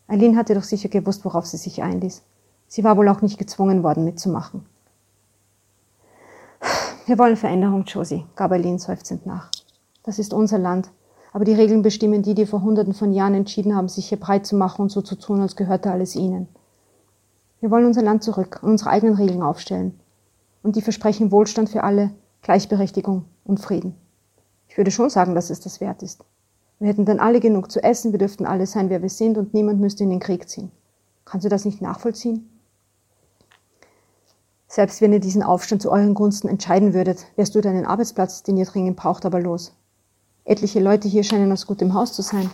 Eileen hatte doch sicher gewusst, worauf sie sich einließ. Sie war wohl auch nicht gezwungen worden, mitzumachen. Wir wollen Veränderung, Josie, gab Eileen seufzend nach. Das ist unser Land, aber die Regeln bestimmen die, die vor hunderten von Jahren entschieden haben, sich hier breit zu machen und so zu tun, als gehörte alles ihnen. Wir wollen unser Land zurück und unsere eigenen Regeln aufstellen. Und die versprechen Wohlstand für alle, Gleichberechtigung und Frieden. Ich würde schon sagen, dass es das wert ist. Wir hätten dann alle genug zu essen, wir dürften alle sein, wer wir sind und niemand müsste in den Krieg ziehen. Kannst du das nicht nachvollziehen? Selbst wenn ihr diesen Aufstand zu euren Gunsten entscheiden würdet, wärst du deinen Arbeitsplatz, den ihr dringend braucht, aber los. Etliche Leute hier scheinen aus gutem Haus zu sein.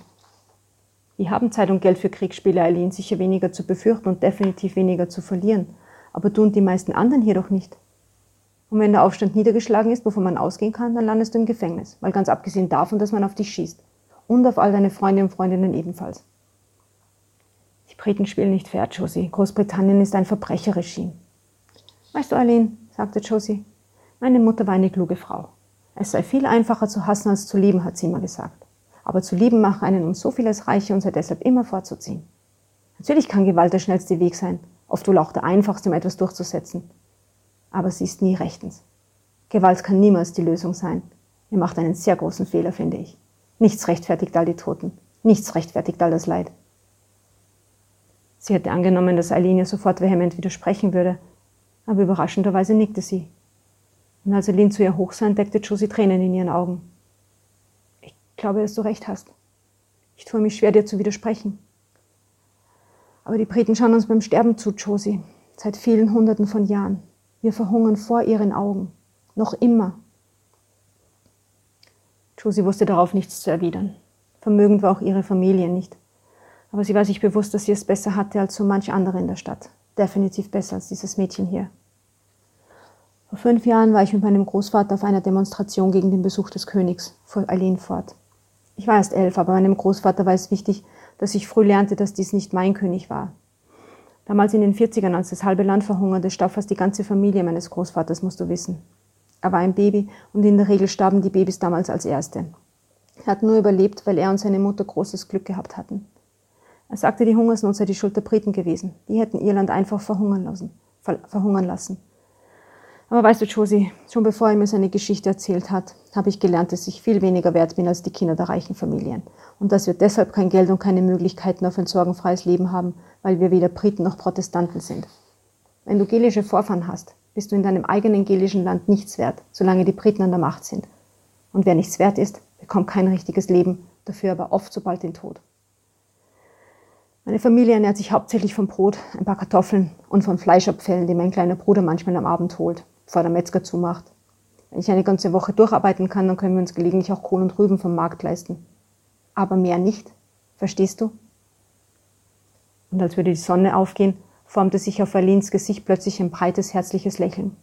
Wir haben Zeit und Geld für Kriegsspiele, Eileen, sicher weniger zu befürchten und definitiv weniger zu verlieren. Aber du und die meisten anderen hier doch nicht. Und wenn der Aufstand niedergeschlagen ist, wovon man ausgehen kann, dann landest du im Gefängnis. Mal ganz abgesehen davon, dass man auf dich schießt. Und auf all deine Freunde und Freundinnen ebenfalls. Die Briten spielen nicht fair, Josie. Großbritannien ist ein Verbrecherregime. Weißt du, Arlene, sagte Josie, meine Mutter war eine kluge Frau. Es sei viel einfacher zu hassen als zu lieben, hat sie immer gesagt. Aber zu lieben mache einen um so vieles reicher und sei deshalb immer vorzuziehen. Natürlich kann Gewalt der schnellste Weg sein, oft wohl auch der einfachste, um etwas durchzusetzen. Aber sie ist nie rechtens. Gewalt kann niemals die Lösung sein. Ihr macht einen sehr großen Fehler, finde ich. Nichts rechtfertigt all die Toten. Nichts rechtfertigt all das Leid. Sie hätte angenommen, dass Eileen ihr sofort vehement widersprechen würde, aber überraschenderweise nickte sie. Und als Eileen zu ihr hochsah, entdeckte Josie Tränen in ihren Augen. Ich glaube, dass du recht hast. Ich tue mich schwer, dir zu widersprechen. Aber die Briten schauen uns beim Sterben zu, Josie, seit vielen Hunderten von Jahren. Wir verhungern vor ihren Augen. Noch immer. Josie wusste darauf nichts zu erwidern. Vermögend war auch ihre Familie nicht. Aber sie war sich bewusst, dass sie es besser hatte als so manch andere in der Stadt. Definitiv besser als dieses Mädchen hier. Vor fünf Jahren war ich mit meinem Großvater auf einer Demonstration gegen den Besuch des Königs, fuhr Eileen fort. Ich war erst elf, aber meinem Großvater war es wichtig, dass ich früh lernte, dass dies nicht mein König war. Damals in den 40ern, als das halbe Land verhungerte, starb fast die ganze Familie meines Großvaters, musst du wissen. Er war ein Baby und in der Regel starben die Babys damals als Erste. Er hat nur überlebt, weil er und seine Mutter großes Glück gehabt hatten. Er sagte, die Hungersnot sei die Schuld der Briten gewesen. Die hätten Irland einfach verhungern lassen. Verhungern lassen. Aber weißt du, Josie, schon bevor er mir seine Geschichte erzählt hat, habe ich gelernt, dass ich viel weniger wert bin als die Kinder der reichen Familien. Und dass wir deshalb kein Geld und keine Möglichkeiten auf ein sorgenfreies Leben haben, weil wir weder Briten noch Protestanten sind. Wenn du gelische Vorfahren hast, bist du in deinem eigenen gelischen Land nichts wert, solange die Briten an der Macht sind. Und wer nichts wert ist, bekommt kein richtiges Leben, dafür aber oft so bald den Tod. Meine Familie ernährt sich hauptsächlich von Brot, ein paar Kartoffeln und von Fleischabfällen, die mein kleiner Bruder manchmal am Abend holt bevor der Metzger zumacht. Wenn ich eine ganze Woche durcharbeiten kann, dann können wir uns gelegentlich auch Kohl und Rüben vom Markt leisten. Aber mehr nicht. Verstehst du? Und als würde die Sonne aufgehen, formte sich auf Alins Gesicht plötzlich ein breites, herzliches Lächeln.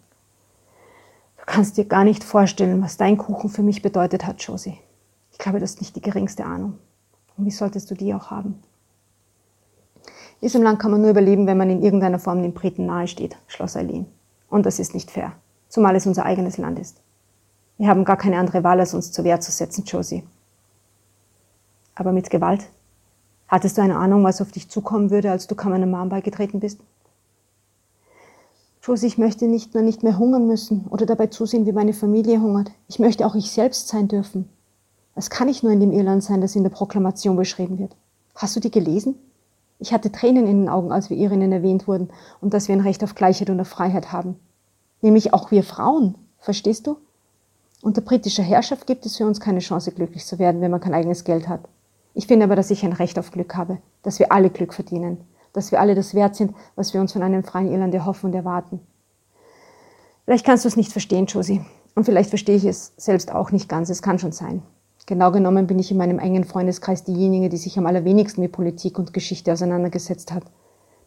Du kannst dir gar nicht vorstellen, was dein Kuchen für mich bedeutet hat, Josie. Ich glaube, das ist nicht die geringste Ahnung. Und wie solltest du die auch haben? Diesem Land kann man nur überleben, wenn man in irgendeiner Form den Briten nahesteht, schloss Eileen. Und das ist nicht fair, zumal es unser eigenes Land ist. Wir haben gar keine andere Wahl, als uns zur Wehr zu setzen, Josie. Aber mit Gewalt? Hattest du eine Ahnung, was auf dich zukommen würde, als du meiner Mom beigetreten bist? Josie, ich möchte nicht nur nicht mehr hungern müssen oder dabei zusehen, wie meine Familie hungert. Ich möchte auch ich selbst sein dürfen. Das kann ich nur in dem Irland sein, das in der Proklamation beschrieben wird. Hast du die gelesen? Ich hatte Tränen in den Augen, als wir Irinnen erwähnt wurden und dass wir ein Recht auf Gleichheit und auf Freiheit haben. Nämlich auch wir Frauen. Verstehst du? Unter britischer Herrschaft gibt es für uns keine Chance, glücklich zu werden, wenn man kein eigenes Geld hat. Ich finde aber, dass ich ein Recht auf Glück habe, dass wir alle Glück verdienen, dass wir alle das wert sind, was wir uns von einem freien Irland erhoffen und erwarten. Vielleicht kannst du es nicht verstehen, Josie. Und vielleicht verstehe ich es selbst auch nicht ganz. Es kann schon sein. Genau genommen bin ich in meinem engen Freundeskreis diejenige, die sich am allerwenigsten mit Politik und Geschichte auseinandergesetzt hat.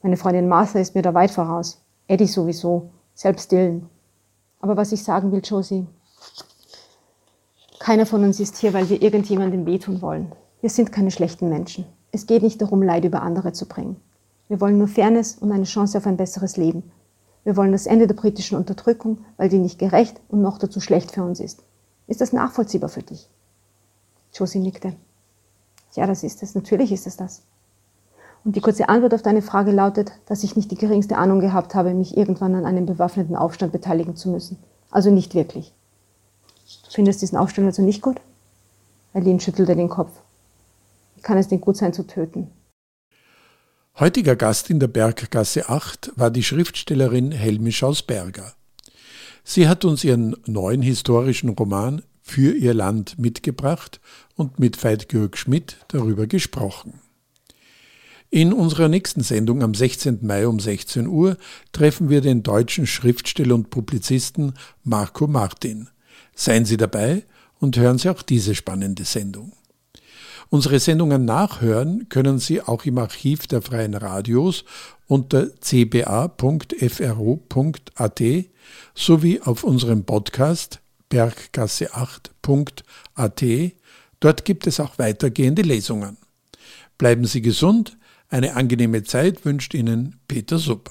Meine Freundin Martha ist mir da weit voraus. Eddie sowieso. Selbst Dylan. Aber was ich sagen will, Josie, keiner von uns ist hier, weil wir irgendjemandem wehtun wollen. Wir sind keine schlechten Menschen. Es geht nicht darum, Leid über andere zu bringen. Wir wollen nur Fairness und eine Chance auf ein besseres Leben. Wir wollen das Ende der britischen Unterdrückung, weil die nicht gerecht und noch dazu schlecht für uns ist. Ist das nachvollziehbar für dich? Josie nickte. Ja, das ist es. Natürlich ist es das. Und die kurze Antwort auf deine Frage lautet, dass ich nicht die geringste Ahnung gehabt habe, mich irgendwann an einem bewaffneten Aufstand beteiligen zu müssen. Also nicht wirklich. Du findest diesen Aufstand also nicht gut? Eileen schüttelte den Kopf. Wie kann es denn gut sein zu töten? Heutiger Gast in der Berggasse 8 war die Schriftstellerin Helmi Schausberger. Sie hat uns ihren neuen historischen Roman für ihr Land mitgebracht und mit Veit Georg Schmidt darüber gesprochen. In unserer nächsten Sendung am 16. Mai um 16 Uhr treffen wir den deutschen Schriftsteller und Publizisten Marco Martin. Seien Sie dabei und hören Sie auch diese spannende Sendung. Unsere Sendungen nachhören können Sie auch im Archiv der Freien Radios unter cba.fro.at sowie auf unserem Podcast berggasse8.at. Dort gibt es auch weitergehende Lesungen. Bleiben Sie gesund, eine angenehme Zeit wünscht Ihnen Peter Supper.